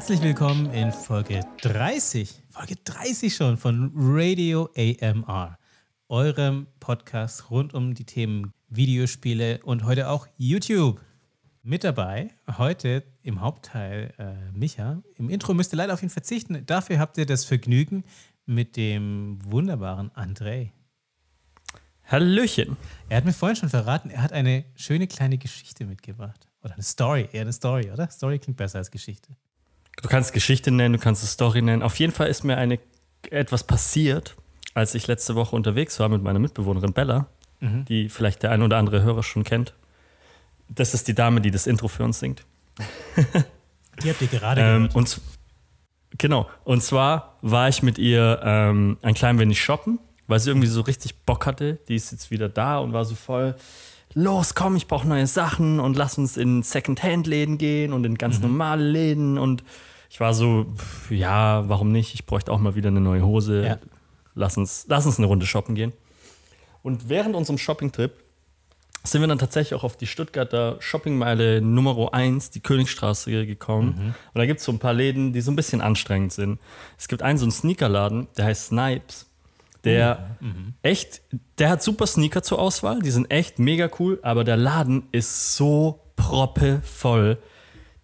Herzlich willkommen in Folge 30, Folge 30 schon von Radio AMR, eurem Podcast rund um die Themen Videospiele und heute auch YouTube. Mit dabei heute im Hauptteil äh, Micha. Im Intro müsst ihr leider auf ihn verzichten. Dafür habt ihr das Vergnügen mit dem wunderbaren André. Hallöchen. Er hat mir vorhin schon verraten, er hat eine schöne kleine Geschichte mitgebracht. Oder eine Story, eher eine Story, oder? Story klingt besser als Geschichte. Du kannst Geschichte nennen, du kannst es Story nennen. Auf jeden Fall ist mir eine, etwas passiert, als ich letzte Woche unterwegs war mit meiner Mitbewohnerin Bella, mhm. die vielleicht der ein oder andere Hörer schon kennt. Das ist die Dame, die das Intro für uns singt. die habt ihr gerade ähm, gehört. Und, genau. Und zwar war ich mit ihr ähm, ein klein wenig shoppen, weil sie irgendwie so richtig Bock hatte. Die ist jetzt wieder da und war so voll los, komm, ich brauche neue Sachen und lass uns in Second-Hand-Läden gehen und in ganz mhm. normale Läden. Und ich war so, ja, warum nicht? Ich bräuchte auch mal wieder eine neue Hose. Ja. Lass, uns, lass uns eine Runde shoppen gehen. Und während unserem Shopping-Trip sind wir dann tatsächlich auch auf die Stuttgarter Shoppingmeile Nummer 1, die Königstraße, gekommen. Mhm. Und da gibt es so ein paar Läden, die so ein bisschen anstrengend sind. Es gibt einen so einen Sneakerladen, der heißt Snipes. Der mhm. echt, der hat super Sneaker zur Auswahl, die sind echt mega cool, aber der Laden ist so proppevoll.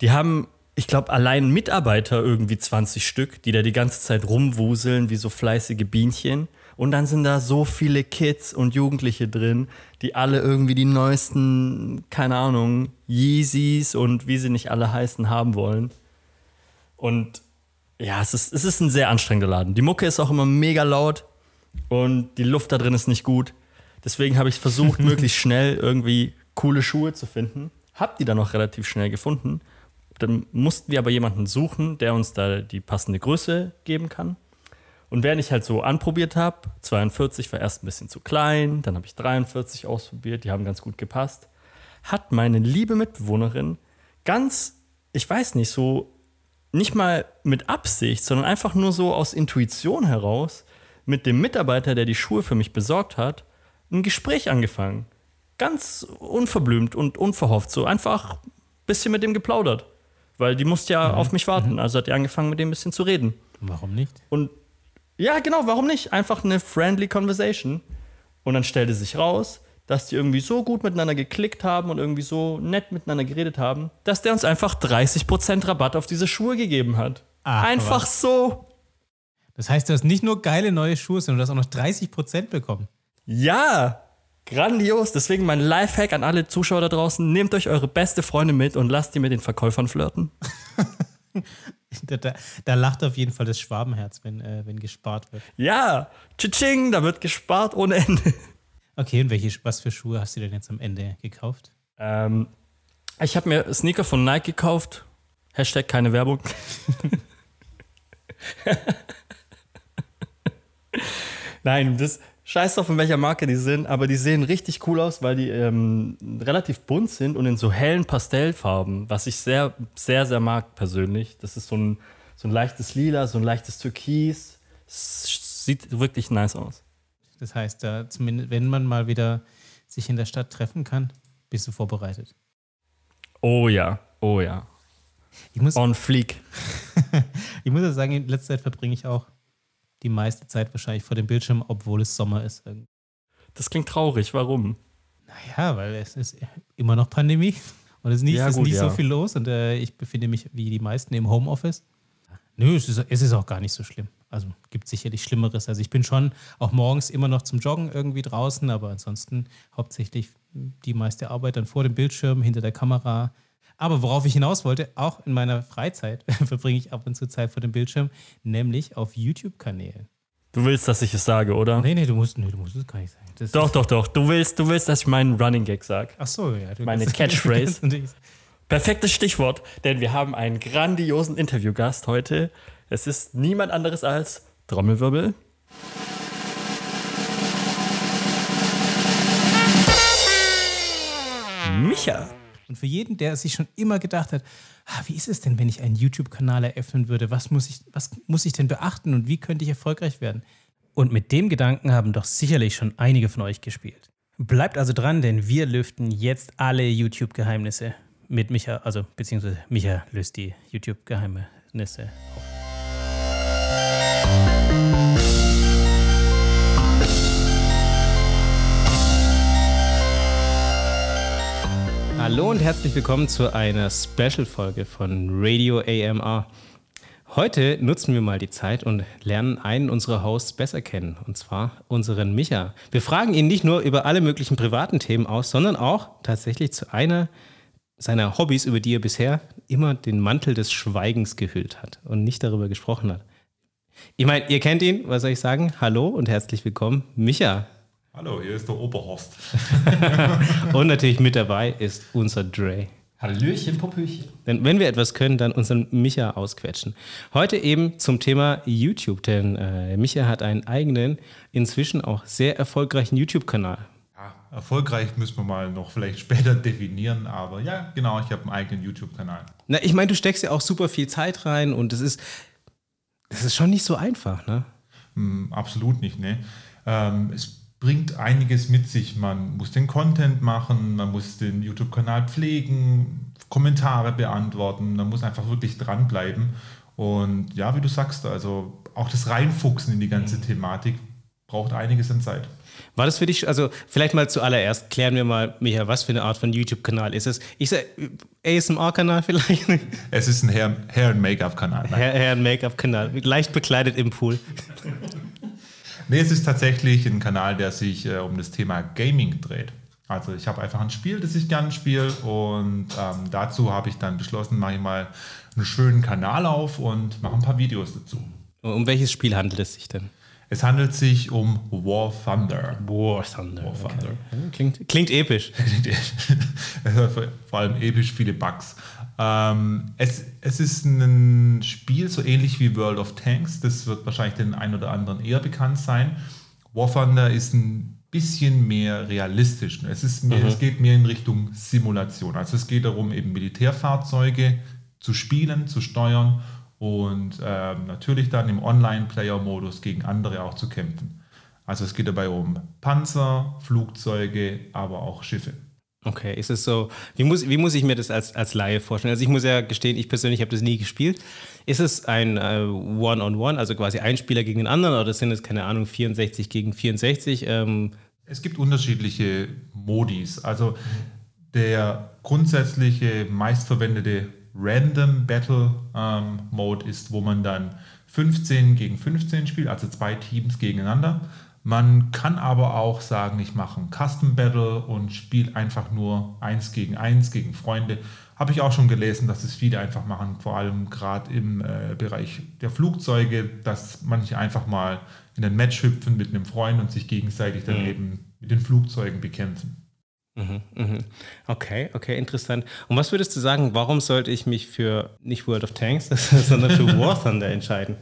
Die haben, ich glaube, allein Mitarbeiter irgendwie 20 Stück, die da die ganze Zeit rumwuseln wie so fleißige Bienchen. Und dann sind da so viele Kids und Jugendliche drin, die alle irgendwie die neuesten, keine Ahnung, Yeezys und wie sie nicht alle heißen haben wollen. Und ja, es ist, es ist ein sehr anstrengender Laden. Die Mucke ist auch immer mega laut und die Luft da drin ist nicht gut. Deswegen habe ich versucht, möglichst schnell irgendwie coole Schuhe zu finden. Hab die dann auch relativ schnell gefunden. Dann mussten wir aber jemanden suchen, der uns da die passende Größe geben kann. Und während ich halt so anprobiert habe, 42 war erst ein bisschen zu klein, dann habe ich 43 ausprobiert, die haben ganz gut gepasst, hat meine liebe Mitbewohnerin ganz, ich weiß nicht, so nicht mal mit Absicht, sondern einfach nur so aus Intuition heraus mit dem Mitarbeiter, der die Schuhe für mich besorgt hat, ein Gespräch angefangen. Ganz unverblümt und unverhofft. So einfach ein bisschen mit dem geplaudert. Weil die musste ja mhm. auf mich warten. Mhm. Also hat die angefangen, mit dem ein bisschen zu reden. Warum nicht? Und ja, genau, warum nicht? Einfach eine friendly Conversation. Und dann stellte sich raus, dass die irgendwie so gut miteinander geklickt haben und irgendwie so nett miteinander geredet haben, dass der uns einfach 30% Rabatt auf diese Schuhe gegeben hat. Ach, einfach was. so. Das heißt, du hast nicht nur geile neue Schuhe, sondern du hast auch noch 30% bekommen. Ja, grandios. Deswegen mein Lifehack an alle Zuschauer da draußen: Nehmt euch eure beste Freundin mit und lasst die mit den Verkäufern flirten. da, da, da, lacht auf jeden Fall das Schwabenherz, wenn, äh, wenn gespart wird. Ja, tsching, da wird gespart ohne Ende. Okay, und welche, was für Schuhe hast du denn jetzt am Ende gekauft? Ähm, ich habe mir Sneaker von Nike gekauft. Hashtag keine Werbung. Nein, das scheiß drauf, von welcher Marke die sind, aber die sehen richtig cool aus, weil die ähm, relativ bunt sind und in so hellen Pastellfarben, was ich sehr, sehr, sehr mag persönlich. Das ist so ein, so ein leichtes Lila, so ein leichtes Türkis. Sieht wirklich nice aus. Das heißt, da zumindest, wenn man mal wieder sich in der Stadt treffen kann, bist du vorbereitet. Oh ja, oh ja. Ich muss, On fleek. ich muss ja sagen, in letzter Zeit verbringe ich auch die meiste Zeit wahrscheinlich vor dem Bildschirm, obwohl es Sommer ist. Das klingt traurig. Warum? Naja, weil es ist immer noch Pandemie und es ist nicht, ja, gut, ist nicht ja. so viel los und äh, ich befinde mich wie die meisten im Homeoffice. Nö, es ist, es ist auch gar nicht so schlimm. Also gibt sicherlich Schlimmeres. Also ich bin schon auch morgens immer noch zum Joggen irgendwie draußen, aber ansonsten hauptsächlich die meiste Arbeit dann vor dem Bildschirm, hinter der Kamera, aber worauf ich hinaus wollte, auch in meiner Freizeit verbringe ich ab und zu Zeit vor dem Bildschirm, nämlich auf YouTube-Kanälen. Du willst, dass ich es sage, oder? Nee, nee, du musst, nee, du musst es gar nicht sagen. Das doch, doch, doch. Du willst, du willst, dass ich meinen Running Gag sage. Ach so, ja. Meine Catchphrase. Perfektes Stichwort, denn wir haben einen grandiosen Interviewgast heute. Es ist niemand anderes als Trommelwirbel. Micha. Und für jeden, der sich schon immer gedacht hat, ah, wie ist es denn, wenn ich einen YouTube-Kanal eröffnen würde? Was muss, ich, was muss ich denn beachten und wie könnte ich erfolgreich werden? Und mit dem Gedanken haben doch sicherlich schon einige von euch gespielt. Bleibt also dran, denn wir lüften jetzt alle YouTube-Geheimnisse. mit Micha, also beziehungsweise Micha löst die YouTube-Geheimnisse auf. Hallo und herzlich willkommen zu einer Special-Folge von Radio AMR. Heute nutzen wir mal die Zeit und lernen einen unserer Hosts besser kennen, und zwar unseren Micha. Wir fragen ihn nicht nur über alle möglichen privaten Themen aus, sondern auch tatsächlich zu einer seiner Hobbys, über die er bisher immer den Mantel des Schweigens gehüllt hat und nicht darüber gesprochen hat. Ich meine, ihr kennt ihn, was soll ich sagen? Hallo und herzlich willkommen, Micha. Hallo, hier ist der Oberhorst. und natürlich mit dabei ist unser Dre. Hallöchen, Popöchen. Denn wenn wir etwas können, dann unseren Micha ausquetschen. Heute eben zum Thema YouTube, denn äh, Micha hat einen eigenen, inzwischen auch sehr erfolgreichen YouTube-Kanal. Ja, erfolgreich müssen wir mal noch vielleicht später definieren, aber ja, genau, ich habe einen eigenen YouTube-Kanal. Na, ich meine, du steckst ja auch super viel Zeit rein und es ist, das ist schon nicht so einfach, ne? Hm, absolut nicht, ne? Ähm, es bringt einiges mit sich. Man muss den Content machen, man muss den YouTube-Kanal pflegen, Kommentare beantworten, man muss einfach wirklich dranbleiben. Und ja, wie du sagst, also auch das Reinfuchsen in die ganze mhm. Thematik braucht einiges an Zeit. War das für dich, also vielleicht mal zuallererst, klären wir mal, Micha, was für eine Art von YouTube-Kanal ist es? Ich sage, ASMR-Kanal vielleicht? Es ist ein Hair- und Make-up-Kanal. Hair- und Make-up-Kanal, leicht bekleidet im Pool. Nee, es ist tatsächlich ein Kanal, der sich äh, um das Thema Gaming dreht. Also ich habe einfach ein Spiel, das ich gerne spiele und ähm, dazu habe ich dann beschlossen, mache ich mal einen schönen Kanal auf und mache ein paar Videos dazu. Um welches Spiel handelt es sich denn? Es handelt sich um War Thunder. War Thunder. War Thunder. Okay. Klingt, klingt episch. Vor allem episch viele Bugs. Ähm, es, es ist ein Spiel so ähnlich wie World of Tanks. Das wird wahrscheinlich den einen oder anderen eher bekannt sein. War Thunder ist ein bisschen mehr realistisch. Es, ist mehr, mhm. es geht mehr in Richtung Simulation. Also es geht darum, eben Militärfahrzeuge zu spielen, zu steuern und äh, natürlich dann im Online-Player-Modus gegen andere auch zu kämpfen. Also es geht dabei um Panzer, Flugzeuge, aber auch Schiffe. Okay, ist es so, wie muss, wie muss ich mir das als, als Laie vorstellen? Also ich muss ja gestehen, ich persönlich habe das nie gespielt. Ist es ein äh, One-on-One, -on -one, also quasi ein Spieler gegen den anderen oder sind es, keine Ahnung, 64 gegen 64? Ähm es gibt unterschiedliche Modis. Also der grundsätzliche meistverwendete Random Battle ähm, Mode ist, wo man dann 15 gegen 15 spielt, also zwei Teams gegeneinander. Man kann aber auch sagen, ich mache ein Custom Battle und spiele einfach nur eins gegen eins gegen Freunde. Habe ich auch schon gelesen, dass es viele einfach machen, vor allem gerade im äh, Bereich der Flugzeuge, dass manche einfach mal in ein Match hüpfen mit einem Freund und sich gegenseitig dann mhm. eben mit den Flugzeugen bekämpfen. Mhm, mhm. Okay, okay, interessant. Und was würdest du sagen, warum sollte ich mich für nicht World of Tanks, sondern für War Thunder entscheiden?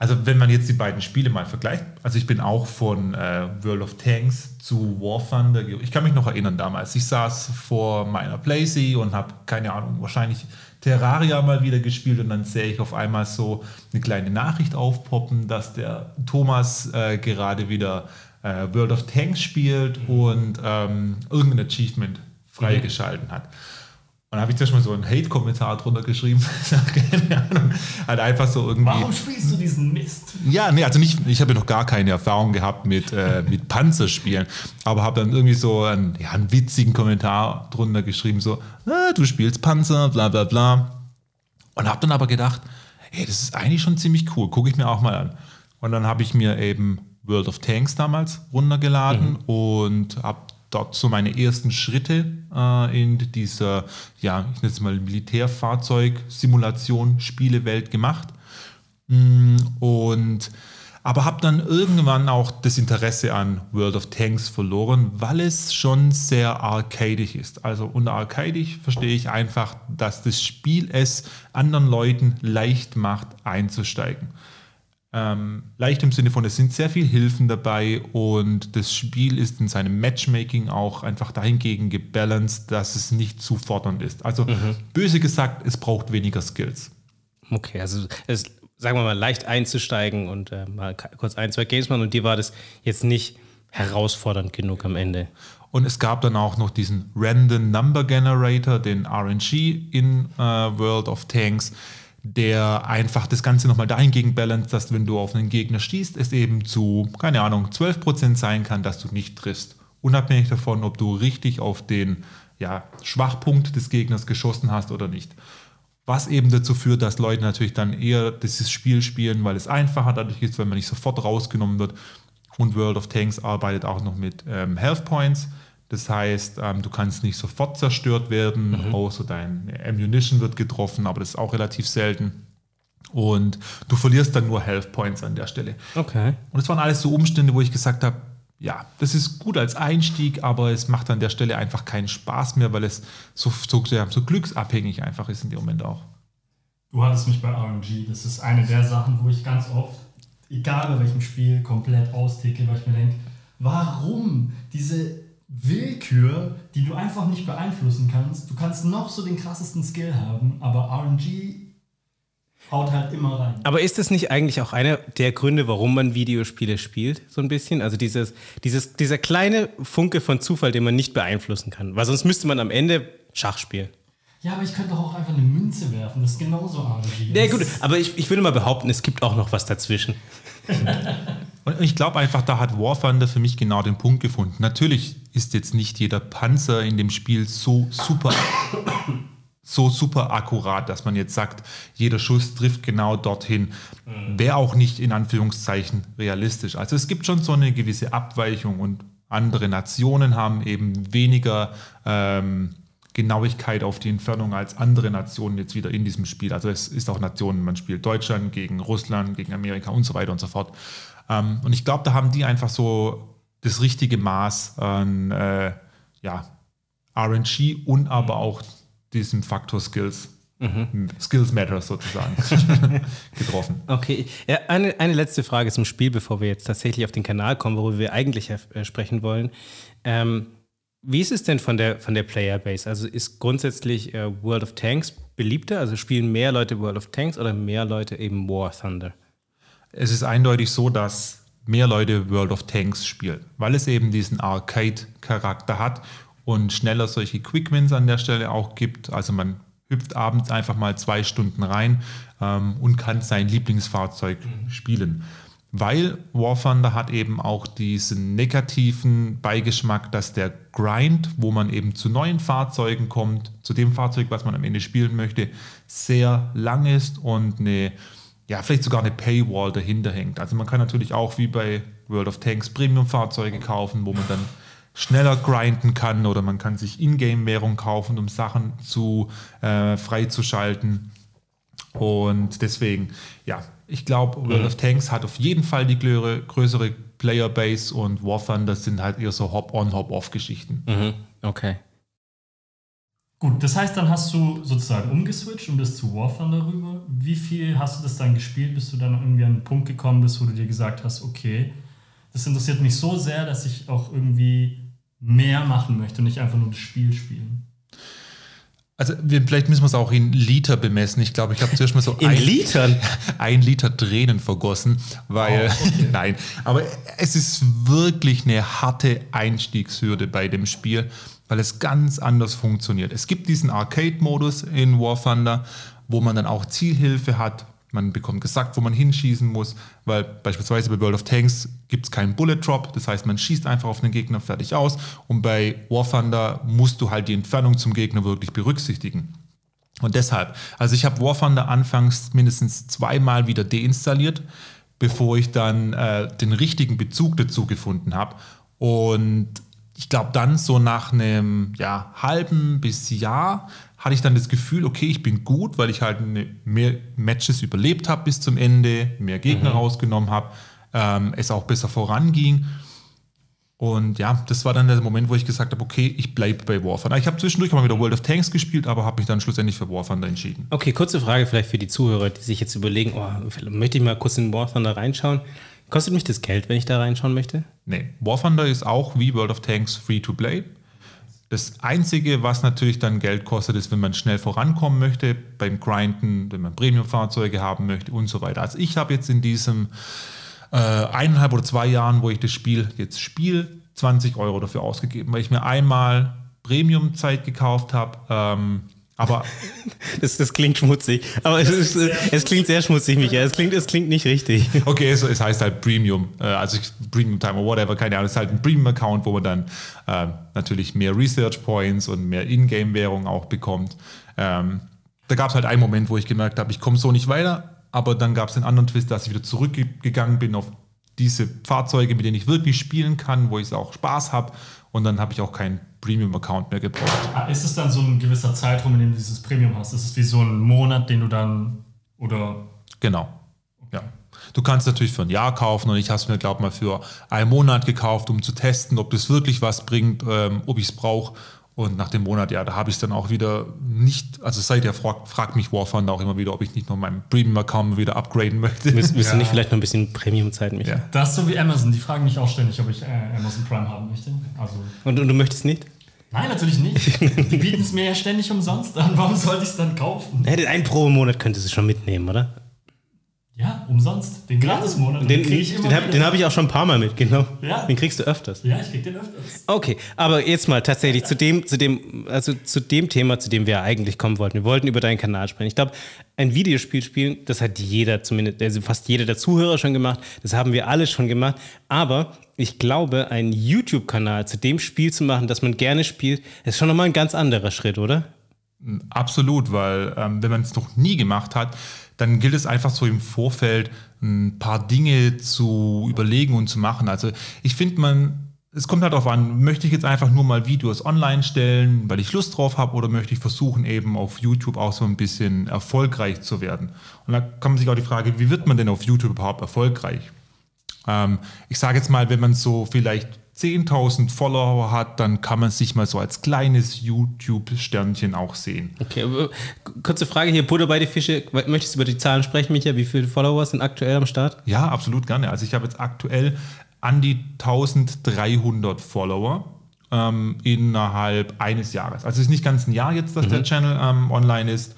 Also wenn man jetzt die beiden Spiele mal vergleicht, also ich bin auch von äh, World of Tanks zu War Thunder, ich kann mich noch erinnern damals, ich saß vor meiner Playsee und habe, keine Ahnung, wahrscheinlich Terraria mal wieder gespielt und dann sehe ich auf einmal so eine kleine Nachricht aufpoppen, dass der Thomas äh, gerade wieder äh, World of Tanks spielt mhm. und ähm, irgendein Achievement freigeschalten mhm. hat. Und dann habe ich da schon mal so einen Hate-Kommentar drunter geschrieben. keine Ahnung. Halt einfach so irgendwie. Warum spielst du diesen Mist? Ja, nee, also nicht, ich habe ja noch gar keine Erfahrung gehabt mit, äh, mit Panzerspielen, aber habe dann irgendwie so einen, ja, einen witzigen Kommentar drunter geschrieben, so, ah, du spielst Panzer, bla bla bla. Und habe dann aber gedacht, hey, das ist eigentlich schon ziemlich cool, gucke ich mir auch mal an. Und dann habe ich mir eben World of Tanks damals runtergeladen mhm. und habe dort so meine ersten Schritte äh, in dieser, ja, ich nenne es mal Militärfahrzeug-Simulation, Spielewelt gemacht. Mm, und aber habe dann irgendwann auch das Interesse an World of Tanks verloren, weil es schon sehr arcadisch ist. Also unter arcadisch verstehe ich einfach, dass das Spiel es anderen Leuten leicht macht, einzusteigen. Ähm, leicht im Sinne von, es sind sehr viele Hilfen dabei und das Spiel ist in seinem Matchmaking auch einfach dahingegen gebalanced, dass es nicht zu fordernd ist. Also mhm. böse gesagt, es braucht weniger Skills. Okay, also es sagen wir mal leicht einzusteigen und äh, mal kurz ein, zwei Games machen und dir war das jetzt nicht herausfordernd genug am Ende. Und es gab dann auch noch diesen Random Number Generator, den RNG in äh, World of Tanks, der einfach das Ganze nochmal dahingegen balanced, dass wenn du auf einen Gegner schießt, es eben zu, keine Ahnung, 12% sein kann, dass du nicht triffst. Unabhängig davon, ob du richtig auf den ja, Schwachpunkt des Gegners geschossen hast oder nicht. Was eben dazu führt, dass Leute natürlich dann eher dieses Spiel spielen, weil es einfacher dadurch ist, wenn man nicht sofort rausgenommen wird. Und World of Tanks arbeitet auch noch mit ähm, Health Points. Das heißt, ähm, du kannst nicht sofort zerstört werden, mhm. außer deine Ammunition wird getroffen, aber das ist auch relativ selten. Und du verlierst dann nur Health Points an der Stelle. Okay. Und es waren alles so Umstände, wo ich gesagt habe, ja, das ist gut als Einstieg, aber es macht an der Stelle einfach keinen Spaß mehr, weil es so, so, so glücksabhängig einfach ist in dem Moment auch. Du hattest mich bei RNG. Das ist eine der Sachen, wo ich ganz oft, egal bei welchem Spiel, komplett austicke, weil ich mir denke, warum diese Willkür, die du einfach nicht beeinflussen kannst? Du kannst noch so den krassesten Skill haben, aber RNG haut halt immer rein. Aber ist das nicht eigentlich auch einer der Gründe, warum man Videospiele spielt, so ein bisschen? Also dieses, dieses, dieser kleine Funke von Zufall, den man nicht beeinflussen kann. Weil sonst müsste man am Ende Schach spielen. Ja, aber ich könnte doch auch einfach eine Münze werfen. Das ist genauso RNG. Ja, gut, aber ich, ich würde mal behaupten, es gibt auch noch was dazwischen. Und ich glaube einfach, da hat War Thunder für mich genau den Punkt gefunden. Natürlich ist jetzt nicht jeder Panzer in dem Spiel so super so super akkurat, dass man jetzt sagt, jeder Schuss trifft genau dorthin. Mhm. Wäre auch nicht in Anführungszeichen realistisch. Also es gibt schon so eine gewisse Abweichung und andere Nationen haben eben weniger ähm, Genauigkeit auf die Entfernung als andere Nationen jetzt wieder in diesem Spiel. Also es ist auch Nationen, man spielt Deutschland gegen Russland, gegen Amerika und so weiter und so fort. Ähm, und ich glaube, da haben die einfach so das richtige Maß an äh, ja, RNG und aber auch diesem Faktor Skills. Mhm. Skills Matter sozusagen getroffen. Okay, ja, eine, eine letzte Frage zum Spiel, bevor wir jetzt tatsächlich auf den Kanal kommen, worüber wir eigentlich äh, sprechen wollen. Ähm, wie ist es denn von der, von der Playerbase? Also ist grundsätzlich äh, World of Tanks beliebter? Also spielen mehr Leute World of Tanks oder mehr Leute eben War Thunder? Es ist eindeutig so, dass mehr Leute World of Tanks spielen, weil es eben diesen Arcade-Charakter hat und schneller solche Quick Wins an der Stelle auch gibt. Also man hüpft abends einfach mal zwei Stunden rein ähm, und kann sein Lieblingsfahrzeug mhm. spielen. Weil War Thunder hat eben auch diesen negativen Beigeschmack, dass der Grind, wo man eben zu neuen Fahrzeugen kommt, zu dem Fahrzeug, was man am Ende spielen möchte, sehr lang ist und eine, ja, vielleicht sogar eine Paywall dahinter hängt. Also man kann natürlich auch wie bei World of Tanks Premium-Fahrzeuge kaufen, wo man dann schneller grinden kann oder man kann sich Ingame-Währung kaufen, um Sachen zu äh, freizuschalten. Und deswegen, ja, ich glaube, World mhm. of Tanks hat auf jeden Fall die größere, größere Playerbase und War Thunder sind halt eher so Hop-on, Hop-off-Geschichten. Mhm. Okay. Gut, das heißt, dann hast du sozusagen umgeswitcht und bist zu War Thunder rüber. Wie viel hast du das dann gespielt, bis du dann irgendwie an einen Punkt gekommen bist, wo du dir gesagt hast, okay, das interessiert mich so sehr, dass ich auch irgendwie mehr machen möchte und nicht einfach nur das Spiel spielen. Also wir, vielleicht müssen wir es auch in Liter bemessen. Ich glaube, ich habe zuerst mal so in ein, Litern ein Liter Tränen vergossen, weil oh, okay. nein, aber es ist wirklich eine harte Einstiegshürde bei dem Spiel, weil es ganz anders funktioniert. Es gibt diesen Arcade-Modus in War Thunder, wo man dann auch Zielhilfe hat, man bekommt gesagt, wo man hinschießen muss, weil beispielsweise bei World of Tanks gibt es keinen Bullet Drop, das heißt, man schießt einfach auf den Gegner fertig aus und bei War Thunder musst du halt die Entfernung zum Gegner wirklich berücksichtigen. Und deshalb, also ich habe War Thunder anfangs mindestens zweimal wieder deinstalliert, bevor ich dann äh, den richtigen Bezug dazu gefunden habe. Und ich glaube, dann so nach einem ja, halben bis Jahr hatte ich dann das Gefühl, okay, ich bin gut, weil ich halt mehr Matches überlebt habe bis zum Ende, mehr Gegner mhm. rausgenommen habe, ähm, es auch besser voranging. Und ja, das war dann der Moment, wo ich gesagt habe, okay, ich bleibe bei War Thunder. Ich habe zwischendurch mal wieder World of Tanks gespielt, aber habe mich dann schlussendlich für War Thunder entschieden. Okay, kurze Frage vielleicht für die Zuhörer, die sich jetzt überlegen, oh, möchte ich mal kurz in War Thunder reinschauen. Kostet mich das Geld, wenn ich da reinschauen möchte? Nee, War Thunder ist auch wie World of Tanks free to play. Das Einzige, was natürlich dann Geld kostet, ist, wenn man schnell vorankommen möchte, beim Grinden, wenn man Premium-Fahrzeuge haben möchte und so weiter. Also ich habe jetzt in diesem äh, eineinhalb oder zwei Jahren, wo ich das Spiel jetzt spiele, 20 Euro dafür ausgegeben, weil ich mir einmal Premium-Zeit gekauft habe. Ähm, aber das, das klingt schmutzig. Aber es, ist, es klingt sehr schmutzig, Michael. Es klingt, es klingt nicht richtig. Okay, es, es heißt halt Premium. Äh, also Premium Time oder whatever, keine Ahnung. Es ist halt ein Premium-Account, wo man dann äh, natürlich mehr Research Points und mehr Ingame-Währung auch bekommt. Ähm, da gab es halt einen Moment, wo ich gemerkt habe, ich komme so nicht weiter. Aber dann gab es einen anderen Twist, dass ich wieder zurückgegangen bin auf diese Fahrzeuge, mit denen ich wirklich spielen kann, wo ich auch Spaß habe. Und dann habe ich auch keinen Premium-Account mehr gebraucht. Ah, ist es dann so ein gewisser Zeitraum, in dem du dieses Premium hast? Ist es wie so ein Monat, den du dann oder. Genau. Ja. Du kannst natürlich für ein Jahr kaufen und ich habe es mir, glaube ich, mal für einen Monat gekauft, um zu testen, ob das wirklich was bringt, ähm, ob ich es brauche. Und nach dem Monat, ja, da habe ich es dann auch wieder nicht, also seither fragt, fragt mich War Thunder auch immer wieder, ob ich nicht noch meinen Premium-Account wieder upgraden möchte. Müsst, müsst ja. du nicht vielleicht noch ein bisschen Premium-Zeit, Michael? Ja. Das ist so wie Amazon, die fragen mich auch ständig, ob ich äh, Amazon Prime haben möchte. Also und, und du möchtest nicht? Nein, natürlich nicht. Die bieten es mir ja ständig umsonst an. Warum sollte ich es dann kaufen? Ja, den einen pro Monat könntest du schon mitnehmen, oder? Ja, umsonst. Den Gratis-Monat. Den, den, den habe hab ich auch schon ein paar Mal mitgenommen. Ja. Den kriegst du öfters. Ja, ich krieg den öfters. Okay, aber jetzt mal tatsächlich zu dem, zu dem, also zu dem Thema, zu dem wir eigentlich kommen wollten. Wir wollten über deinen Kanal sprechen. Ich glaube, ein Videospiel spielen, das hat jeder, zumindest, also fast jeder der Zuhörer schon gemacht. Das haben wir alle schon gemacht. Aber ich glaube, einen YouTube-Kanal zu dem Spiel zu machen, das man gerne spielt, ist schon nochmal ein ganz anderer Schritt, oder? Absolut, weil ähm, wenn man es noch nie gemacht hat, dann gilt es einfach so im Vorfeld ein paar Dinge zu überlegen und zu machen. Also ich finde, man, es kommt halt darauf an, möchte ich jetzt einfach nur mal Videos online stellen, weil ich Lust drauf habe, oder möchte ich versuchen, eben auf YouTube auch so ein bisschen erfolgreich zu werden? Und da kann man sich auch die Frage, wie wird man denn auf YouTube überhaupt erfolgreich? Ähm, ich sage jetzt mal, wenn man so vielleicht 10.000 Follower hat, dann kann man sich mal so als kleines YouTube-Sternchen auch sehen. Okay, kurze Frage hier, Butter bei die Fische. Möchtest du über die Zahlen sprechen, Micha? Wie viele Follower sind aktuell am Start? Ja, absolut gerne. Also ich habe jetzt aktuell an die 1300 Follower ähm, innerhalb eines Jahres. Also es ist nicht ganz ein Jahr jetzt, dass mhm. der Channel ähm, online ist.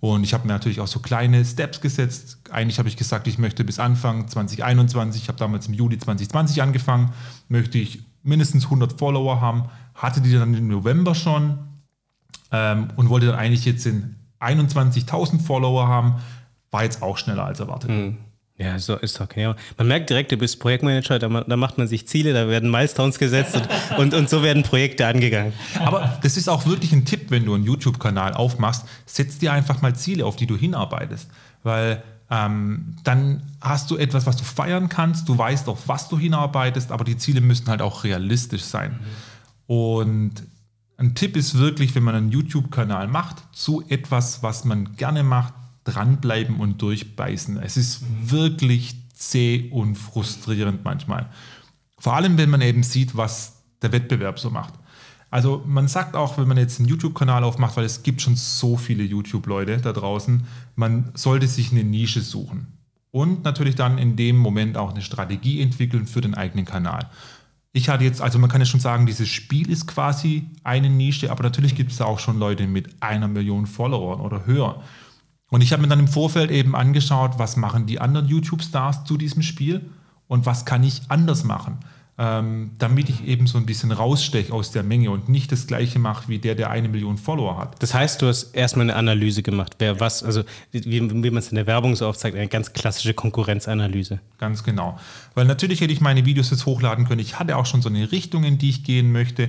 Und ich habe mir natürlich auch so kleine Steps gesetzt. Eigentlich habe ich gesagt, ich möchte bis Anfang 2021, ich habe damals im Juli 2020 angefangen, möchte ich mindestens 100 Follower haben. Hatte die dann im November schon ähm, und wollte dann eigentlich jetzt in 21.000 Follower haben. War jetzt auch schneller als erwartet. Mhm. Ja, so ist okay. Man merkt direkt, du bist Projektmanager, da, da macht man sich Ziele, da werden Milestones gesetzt und, und, und, so werden Projekte angegangen. Aber das ist auch wirklich ein Tipp, wenn du einen YouTube-Kanal aufmachst, setz dir einfach mal Ziele, auf die du hinarbeitest. Weil ähm, dann hast du etwas, was du feiern kannst, du weißt, auf was du hinarbeitest, aber die Ziele müssen halt auch realistisch sein. Mhm. Und ein Tipp ist wirklich, wenn man einen YouTube-Kanal macht, zu etwas, was man gerne macht, dranbleiben und durchbeißen. Es ist wirklich zäh und frustrierend manchmal. Vor allem, wenn man eben sieht, was der Wettbewerb so macht. Also man sagt auch, wenn man jetzt einen YouTube-Kanal aufmacht, weil es gibt schon so viele YouTube-Leute da draußen, man sollte sich eine Nische suchen. Und natürlich dann in dem Moment auch eine Strategie entwickeln für den eigenen Kanal. Ich hatte jetzt, also man kann ja schon sagen, dieses Spiel ist quasi eine Nische, aber natürlich gibt es auch schon Leute mit einer Million Followern oder höher. Und ich habe mir dann im Vorfeld eben angeschaut, was machen die anderen YouTube-Stars zu diesem Spiel und was kann ich anders machen, ähm, damit ich eben so ein bisschen raussteche aus der Menge und nicht das gleiche mache wie der, der eine Million Follower hat. Das heißt, du hast erstmal eine Analyse gemacht, wer was, also wie, wie man es in der Werbung so sagt, eine ganz klassische Konkurrenzanalyse. Ganz genau. Weil natürlich hätte ich meine Videos jetzt hochladen können. Ich hatte auch schon so eine Richtung, in die ich gehen möchte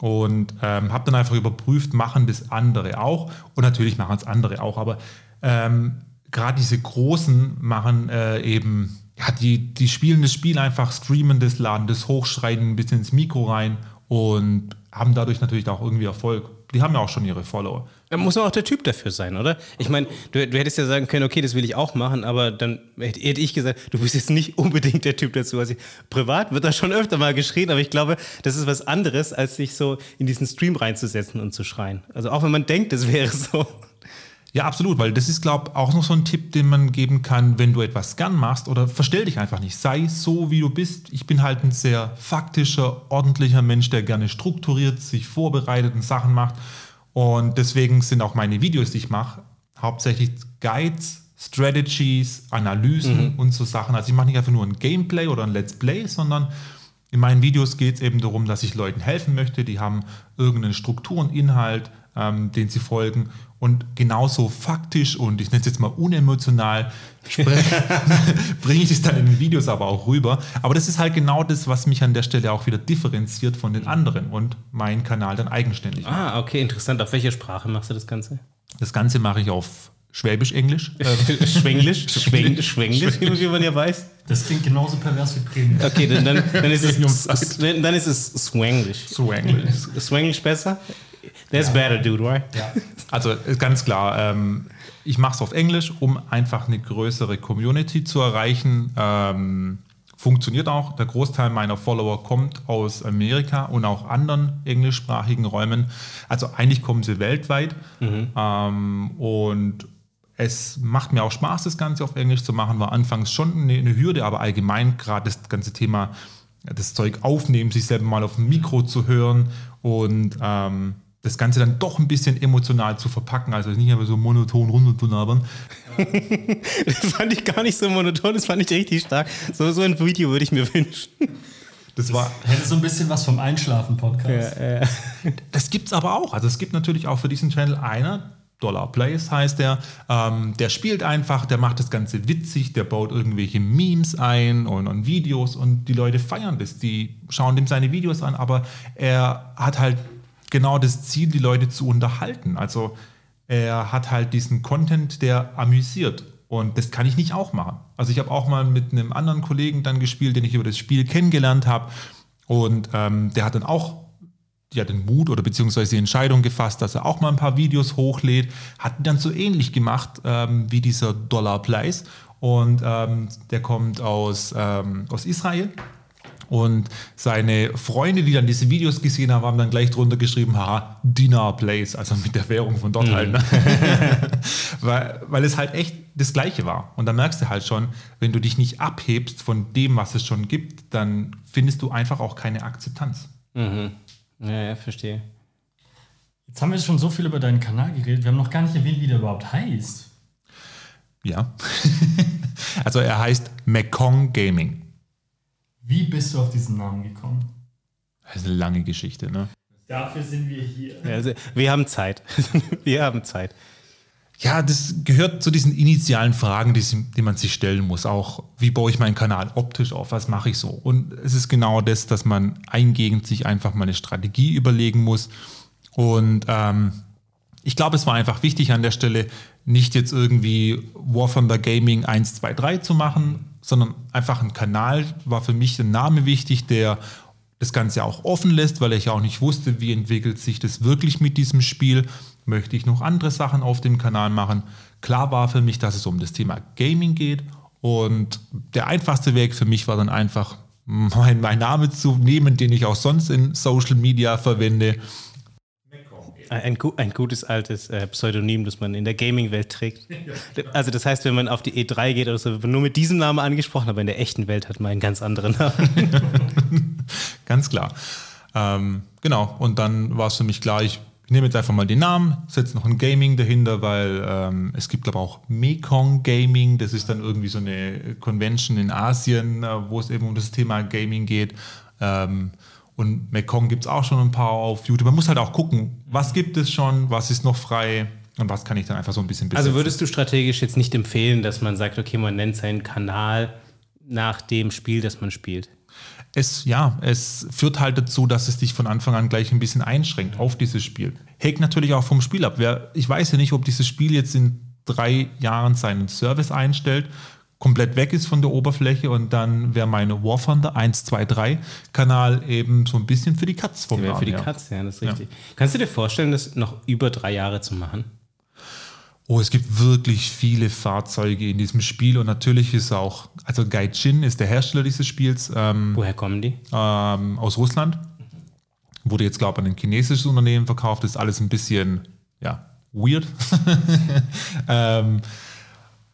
und ähm, habe dann einfach überprüft, machen das andere auch und natürlich machen es andere auch, aber ähm, gerade diese Großen machen äh, eben, ja, die, die spielen das Spiel einfach, streamen das, laden das hochschreien ein bisschen ins Mikro rein und haben dadurch natürlich auch irgendwie Erfolg. Die haben ja auch schon ihre Follower. Da muss man auch der Typ dafür sein, oder? Ich meine, du, du, hättest ja sagen können, okay, das will ich auch machen, aber dann hätte, hätte ich gesagt, du bist jetzt nicht unbedingt der Typ dazu. Also privat wird da schon öfter mal geschrien, aber ich glaube, das ist was anderes, als sich so in diesen Stream reinzusetzen und zu schreien. Also auch wenn man denkt, das wäre so. Ja, absolut, weil das ist, glaube ich, auch noch so ein Tipp, den man geben kann, wenn du etwas gern machst oder verstell dich einfach nicht. Sei so, wie du bist. Ich bin halt ein sehr faktischer, ordentlicher Mensch, der gerne strukturiert, sich vorbereitet und Sachen macht. Und deswegen sind auch meine Videos, die ich mache, hauptsächlich Guides Strategies, Analysen mhm. und so Sachen. Also ich mache nicht einfach nur ein Gameplay oder ein Let's Play, sondern in meinen Videos geht es eben darum, dass ich Leuten helfen möchte. Die haben irgendeine Struktur und Inhalt, ähm, den sie folgen. Und genauso faktisch und ich nenne es jetzt mal unemotional bringe ich es dann in den Videos aber auch rüber. Aber das ist halt genau das, was mich an der Stelle auch wieder differenziert von den anderen und meinen Kanal dann eigenständig macht. Ah, okay, interessant. Auf welche Sprache machst du das Ganze? Das Ganze mache ich auf Schwäbisch-Englisch. Schwenglisch? Schweng, Schwenglisch, wie man ja weiß. Das klingt genauso pervers wie Premium. Okay, dann, dann, dann, ist es, dann ist es Swanglish. Swanglish. Swanglish besser? That's ja. better, dude, right? Ja. Also ganz klar, ähm, ich mache es auf Englisch, um einfach eine größere Community zu erreichen. Ähm, funktioniert auch. Der Großteil meiner Follower kommt aus Amerika und auch anderen englischsprachigen Räumen. Also eigentlich kommen sie weltweit. Mhm. Ähm, und es macht mir auch Spaß, das Ganze auf Englisch zu machen. War anfangs schon eine, eine Hürde, aber allgemein gerade das ganze Thema, das Zeug aufnehmen, sich selber mal auf dem Mikro zu hören und ähm, das Ganze dann doch ein bisschen emotional zu verpacken, also nicht einfach so monoton runterzulabern. das fand ich gar nicht so monoton, das fand ich richtig stark. So, so ein Video würde ich mir wünschen. Das, das war hätte so ein bisschen was vom Einschlafen-Podcast. Ja, ja. Das gibt es aber auch. Also es gibt natürlich auch für diesen Channel einer, Dollar Plays heißt der, ähm, der spielt einfach, der macht das Ganze witzig, der baut irgendwelche Memes ein und, und Videos und die Leute feiern das. Die schauen dem seine Videos an, aber er hat halt genau das Ziel, die Leute zu unterhalten. Also er hat halt diesen Content, der amüsiert. Und das kann ich nicht auch machen. Also ich habe auch mal mit einem anderen Kollegen dann gespielt, den ich über das Spiel kennengelernt habe. Und ähm, der hat dann auch ja, den Mut oder beziehungsweise die Entscheidung gefasst, dass er auch mal ein paar Videos hochlädt. Hat dann so ähnlich gemacht ähm, wie dieser Dollar Place. Und ähm, der kommt aus, ähm, aus Israel und seine Freunde, die dann diese Videos gesehen haben, haben dann gleich drunter geschrieben, haha, Dinar Plays, also mit der Währung von dort mhm. halt. Ne? weil, weil es halt echt das Gleiche war. Und da merkst du halt schon, wenn du dich nicht abhebst von dem, was es schon gibt, dann findest du einfach auch keine Akzeptanz. Mhm. Ja, ja, verstehe. Jetzt haben wir schon so viel über deinen Kanal geredet. Wir haben noch gar nicht erwähnt, wie der überhaupt heißt. Ja. also er heißt Mekong Gaming. Wie bist du auf diesen Namen gekommen? Das ist eine lange Geschichte, ne? Dafür sind wir hier. Also, wir haben Zeit. wir haben Zeit. Ja, das gehört zu diesen initialen Fragen, die, die, man sich stellen muss. Auch, wie baue ich meinen Kanal optisch auf? Was mache ich so? Und es ist genau das, dass man eingehend sich einfach mal eine Strategie überlegen muss. Und ähm, ich glaube, es war einfach wichtig an der Stelle, nicht jetzt irgendwie War Thunder Gaming 1, 2, 3 zu machen, sondern einfach ein Kanal war für mich ein Name wichtig, der das Ganze auch offen lässt, weil ich auch nicht wusste, wie entwickelt sich das wirklich mit diesem Spiel. Möchte ich noch andere Sachen auf dem Kanal machen? Klar war für mich, dass es um das Thema Gaming geht und der einfachste Weg für mich war dann einfach, meinen mein Name zu nehmen, den ich auch sonst in Social Media verwende ein, ein, gutes altes äh, Pseudonym, das man in der Gaming-Welt trägt. Also das heißt, wenn man auf die E3 geht oder so, wird man nur mit diesem Namen angesprochen, aber in der echten Welt hat man einen ganz anderen Namen. ganz klar. Ähm, genau, und dann war es für mich klar, ich nehme jetzt einfach mal den Namen, setze noch ein Gaming dahinter, weil ähm, es gibt aber auch Mekong Gaming, das ist dann irgendwie so eine Convention in Asien, äh, wo es eben um das Thema Gaming geht. Ähm, und Mekong gibt es auch schon ein paar auf YouTube. Man muss halt auch gucken, was gibt es schon, was ist noch frei und was kann ich dann einfach so ein bisschen besetzen. Also würdest du strategisch jetzt nicht empfehlen, dass man sagt, okay, man nennt seinen Kanal nach dem Spiel, das man spielt? Es, ja, es führt halt dazu, dass es dich von Anfang an gleich ein bisschen einschränkt auf dieses Spiel. Hängt natürlich auch vom Spiel ab. Wer, ich weiß ja nicht, ob dieses Spiel jetzt in drei Jahren seinen Service einstellt komplett weg ist von der Oberfläche und dann wäre meine War Thunder 123 Kanal eben so ein bisschen für die Katz vom Für die Katz, ja, das ist richtig. Ja. Kannst du dir vorstellen, das noch über drei Jahre zu machen? Oh, es gibt wirklich viele Fahrzeuge in diesem Spiel und natürlich ist auch, also Gaijin ist der Hersteller dieses Spiels. Ähm, Woher kommen die? Ähm, aus Russland. Wurde jetzt, glaube ich, an ein chinesisches Unternehmen verkauft. Ist alles ein bisschen, ja, weird. ähm,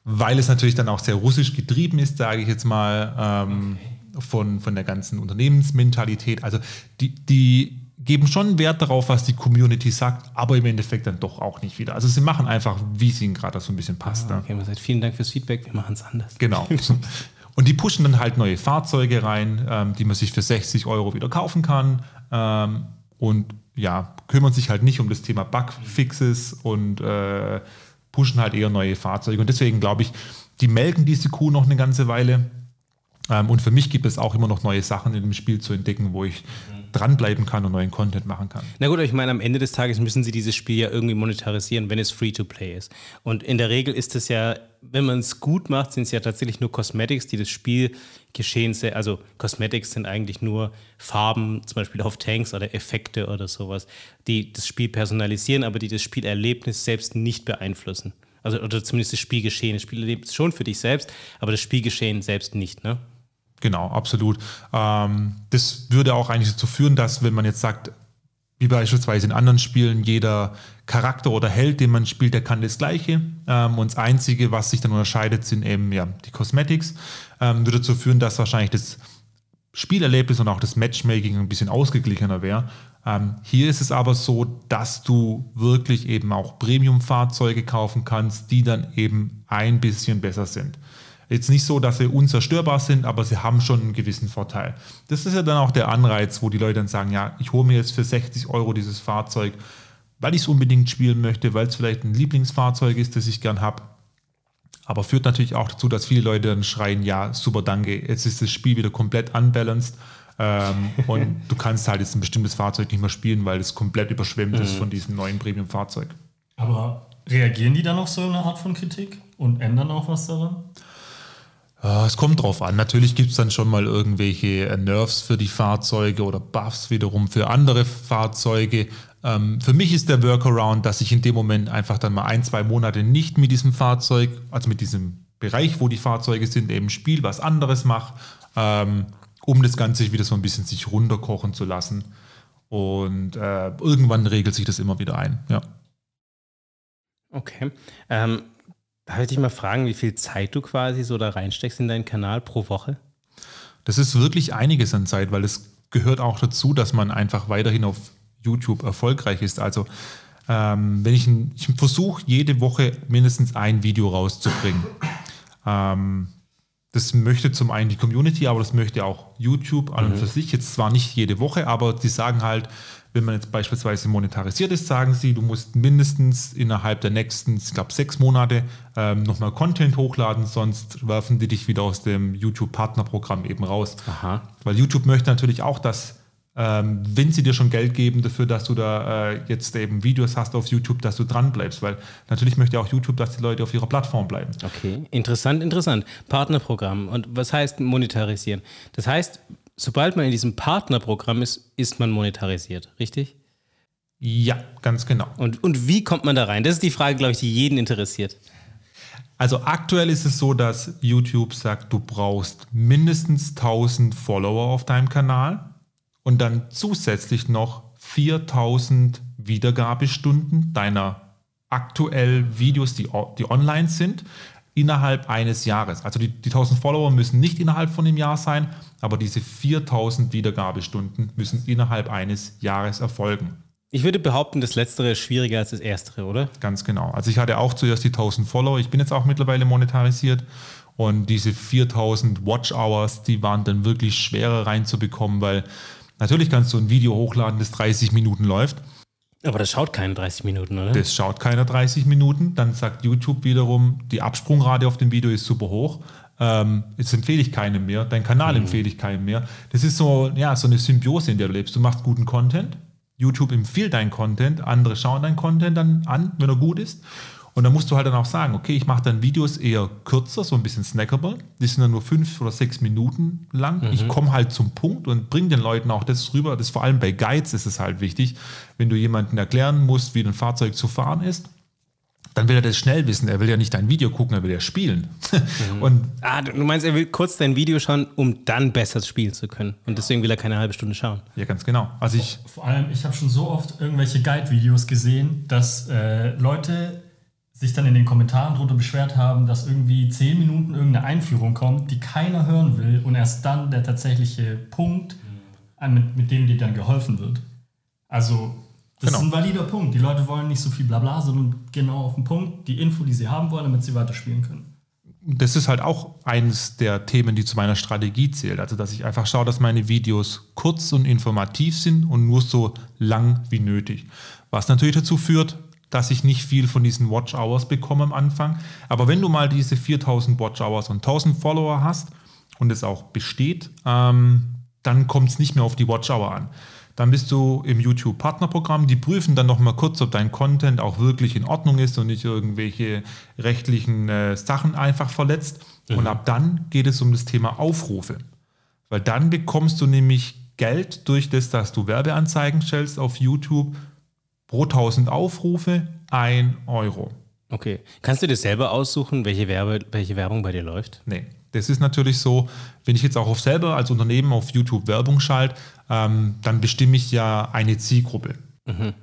weil es natürlich dann auch sehr russisch getrieben ist, sage ich jetzt mal, ähm, von, von der ganzen Unternehmensmentalität. Also die, die geben schon Wert darauf, was die Community sagt, aber im Endeffekt dann doch auch nicht wieder. Also sie machen einfach, wie es ihnen gerade so ein bisschen passt. Ah, okay, man sagt, vielen Dank fürs Feedback, wir machen es anders. Genau. Und die pushen dann halt neue Fahrzeuge rein, ähm, die man sich für 60 Euro wieder kaufen kann. Ähm, und ja, kümmern sich halt nicht um das Thema Bugfixes und äh, pushen halt eher neue Fahrzeuge. Und deswegen glaube ich, die melken diese Kuh noch eine ganze Weile. Ähm, und für mich gibt es auch immer noch neue Sachen in dem Spiel zu entdecken, wo ich dranbleiben kann und neuen Content machen kann. Na gut, ich meine, am Ende des Tages müssen sie dieses Spiel ja irgendwie monetarisieren, wenn es Free-to-Play ist. Und in der Regel ist es ja, wenn man es gut macht, sind es ja tatsächlich nur Cosmetics, die das Spielgeschehen, also Cosmetics sind eigentlich nur Farben, zum Beispiel auf Tanks oder Effekte oder sowas, die das Spiel personalisieren, aber die das Spielerlebnis selbst nicht beeinflussen. Also, oder zumindest das Spielgeschehen. Das Spielerlebnis schon für dich selbst, aber das Spielgeschehen selbst nicht, ne? Genau, absolut. Ähm, das würde auch eigentlich dazu führen, dass wenn man jetzt sagt, wie beispielsweise in anderen Spielen, jeder Charakter oder Held, den man spielt, der kann das Gleiche. Ähm, und das Einzige, was sich dann unterscheidet, sind eben ja, die Cosmetics. Ähm, würde dazu führen, dass wahrscheinlich das Spielerlebnis und auch das Matchmaking ein bisschen ausgeglichener wäre. Ähm, hier ist es aber so, dass du wirklich eben auch Premium-Fahrzeuge kaufen kannst, die dann eben ein bisschen besser sind. Jetzt nicht so, dass sie unzerstörbar sind, aber sie haben schon einen gewissen Vorteil. Das ist ja dann auch der Anreiz, wo die Leute dann sagen, ja, ich hole mir jetzt für 60 Euro dieses Fahrzeug, weil ich es unbedingt spielen möchte, weil es vielleicht ein Lieblingsfahrzeug ist, das ich gern habe. Aber führt natürlich auch dazu, dass viele Leute dann schreien, ja, super, danke, jetzt ist das Spiel wieder komplett unbalanced ähm, und du kannst halt jetzt ein bestimmtes Fahrzeug nicht mehr spielen, weil es komplett überschwemmt ist mhm. von diesem neuen Premium-Fahrzeug. Aber reagieren die dann auf so eine Art von Kritik und ändern auch was daran? Es kommt drauf an. Natürlich gibt es dann schon mal irgendwelche äh, Nerfs für die Fahrzeuge oder Buffs wiederum für andere Fahrzeuge. Ähm, für mich ist der Workaround, dass ich in dem Moment einfach dann mal ein, zwei Monate nicht mit diesem Fahrzeug, also mit diesem Bereich, wo die Fahrzeuge sind, eben Spiel was anderes mache, ähm, um das Ganze wieder so ein bisschen sich runterkochen zu lassen. Und äh, irgendwann regelt sich das immer wieder ein. Ja. Okay. Ähm, Darf ich dich mal fragen, wie viel Zeit du quasi so da reinsteckst in deinen Kanal pro Woche? Das ist wirklich einiges an Zeit, weil es gehört auch dazu, dass man einfach weiterhin auf YouTube erfolgreich ist. Also ähm, wenn ich, ich versuche jede Woche mindestens ein Video rauszubringen. Ähm, das möchte zum einen die Community, aber das möchte auch YouTube an und mhm. für sich. Jetzt zwar nicht jede Woche, aber die sagen halt, wenn man jetzt beispielsweise monetarisiert ist, sagen sie, du musst mindestens innerhalb der nächsten, ich glaube, sechs Monate ähm, nochmal Content hochladen, sonst werfen die dich wieder aus dem YouTube-Partnerprogramm eben raus. Aha. Weil YouTube möchte natürlich auch, dass, ähm, wenn sie dir schon Geld geben dafür, dass du da äh, jetzt eben Videos hast auf YouTube, dass du dran bleibst. Weil natürlich möchte auch YouTube, dass die Leute auf ihrer Plattform bleiben. Okay, interessant, interessant. Partnerprogramm. Und was heißt monetarisieren? Das heißt, sobald man in diesem Partnerprogramm ist, ist man monetarisiert, richtig? Ja, ganz genau. Und, und wie kommt man da rein? Das ist die Frage, glaube ich, die jeden interessiert. Also aktuell ist es so, dass YouTube sagt, du brauchst mindestens 1000 Follower auf deinem Kanal und dann zusätzlich noch 4000 Wiedergabestunden deiner aktuell Videos, die, die online sind innerhalb eines Jahres. Also die, die 1000 Follower müssen nicht innerhalb von einem Jahr sein, aber diese 4000 Wiedergabestunden müssen innerhalb eines Jahres erfolgen. Ich würde behaupten, das Letztere ist schwieriger als das Erstere, oder? Ganz genau. Also ich hatte auch zuerst die 1000 Follower. Ich bin jetzt auch mittlerweile monetarisiert. Und diese 4000 Watch Hours, die waren dann wirklich schwerer reinzubekommen, weil natürlich kannst du ein Video hochladen, das 30 Minuten läuft. Aber das schaut keine 30 Minuten, oder? Das schaut keiner 30 Minuten. Dann sagt YouTube wiederum, die Absprungrate auf dem Video ist super hoch. Ähm, jetzt empfehle ich keinem mehr, dein Kanal mhm. empfehle ich keinem mehr. Das ist so, ja, so eine Symbiose, in der du lebst. Du machst guten Content, YouTube empfiehlt deinen Content, andere schauen deinen Content dann an, wenn er gut ist. Und dann musst du halt dann auch sagen, okay, ich mache dann Videos eher kürzer, so ein bisschen snackable. Die sind dann nur fünf oder sechs Minuten lang. Mhm. Ich komme halt zum Punkt und bringe den Leuten auch das rüber. Das vor allem bei Guides ist es halt wichtig, wenn du jemanden erklären musst, wie ein Fahrzeug zu fahren ist dann will er das schnell wissen. Er will ja nicht dein Video gucken, er will ja spielen. Mhm. Und ah, du meinst, er will kurz dein Video schauen, um dann besser spielen zu können. Und deswegen will er keine halbe Stunde schauen. Ja, ganz genau. Also ich vor, vor allem, ich habe schon so oft irgendwelche Guide-Videos gesehen, dass äh, Leute sich dann in den Kommentaren darunter beschwert haben, dass irgendwie zehn Minuten irgendeine Einführung kommt, die keiner hören will und erst dann der tatsächliche Punkt, mhm. mit, mit dem dir dann geholfen wird. Also, das genau. ist ein valider Punkt. Die Leute wollen nicht so viel Blabla, sondern genau auf den Punkt, die Info, die sie haben wollen, damit sie weiterspielen können. Das ist halt auch eines der Themen, die zu meiner Strategie zählt. Also, dass ich einfach schaue, dass meine Videos kurz und informativ sind und nur so lang wie nötig. Was natürlich dazu führt, dass ich nicht viel von diesen Watch Hours bekomme am Anfang. Aber wenn du mal diese 4000 Watch Hours und 1000 Follower hast und es auch besteht, ähm, dann kommt es nicht mehr auf die Watch Hour an. Dann bist du im YouTube Partnerprogramm. Die prüfen dann noch mal kurz, ob dein Content auch wirklich in Ordnung ist und nicht irgendwelche rechtlichen äh, Sachen einfach verletzt. Mhm. Und ab dann geht es um das Thema Aufrufe. Weil dann bekommst du nämlich Geld durch das, dass du Werbeanzeigen stellst auf YouTube pro 1000 Aufrufe 1 Euro. Okay. Kannst du dir selber aussuchen, welche, Werbe, welche Werbung bei dir läuft? Nee. Das ist natürlich so, wenn ich jetzt auch auf selber als Unternehmen auf YouTube Werbung schalte, ähm, dann bestimme ich ja eine Zielgruppe. Mhm.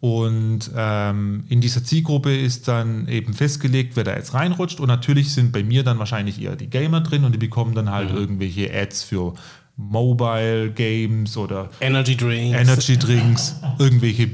Und ähm, in dieser Zielgruppe ist dann eben festgelegt, wer da jetzt reinrutscht. Und natürlich sind bei mir dann wahrscheinlich eher die Gamer drin und die bekommen dann halt mhm. irgendwelche Ads für Mobile Games oder Energy Drinks, Energy Drinks irgendwelche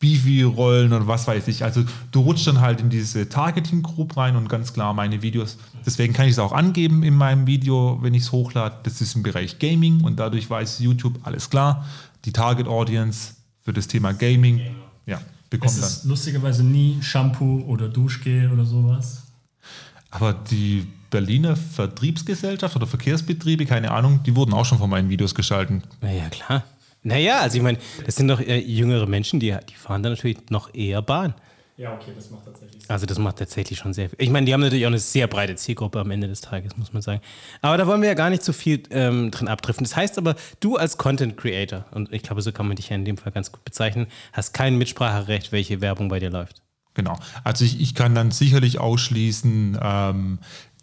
Beefy-Rollen und was weiß ich. Also du rutschst dann halt in diese Targeting-Group rein und ganz klar meine Videos, deswegen kann ich es auch angeben in meinem Video, wenn ich es hochlade, das ist im Bereich Gaming und dadurch weiß YouTube, alles klar, die Target-Audience für das Thema Gaming, ja, bekommt es ist dann. lustigerweise nie Shampoo oder Duschgel oder sowas. Aber die Berliner Vertriebsgesellschaft oder Verkehrsbetriebe, keine Ahnung, die wurden auch schon von meinen Videos geschalten. Na ja, klar. Naja, also ich meine, das sind doch jüngere Menschen, die, die fahren dann natürlich noch eher Bahn. Ja, okay, das macht tatsächlich Sinn. Also das macht tatsächlich schon sehr viel. Ich meine, die haben natürlich auch eine sehr breite Zielgruppe am Ende des Tages, muss man sagen. Aber da wollen wir ja gar nicht so viel ähm, drin abdriften. Das heißt aber, du als Content Creator, und ich glaube, so kann man dich ja in dem Fall ganz gut bezeichnen, hast kein Mitspracherecht, welche Werbung bei dir läuft. Genau. Also ich, ich kann dann sicherlich ausschließen, ähm,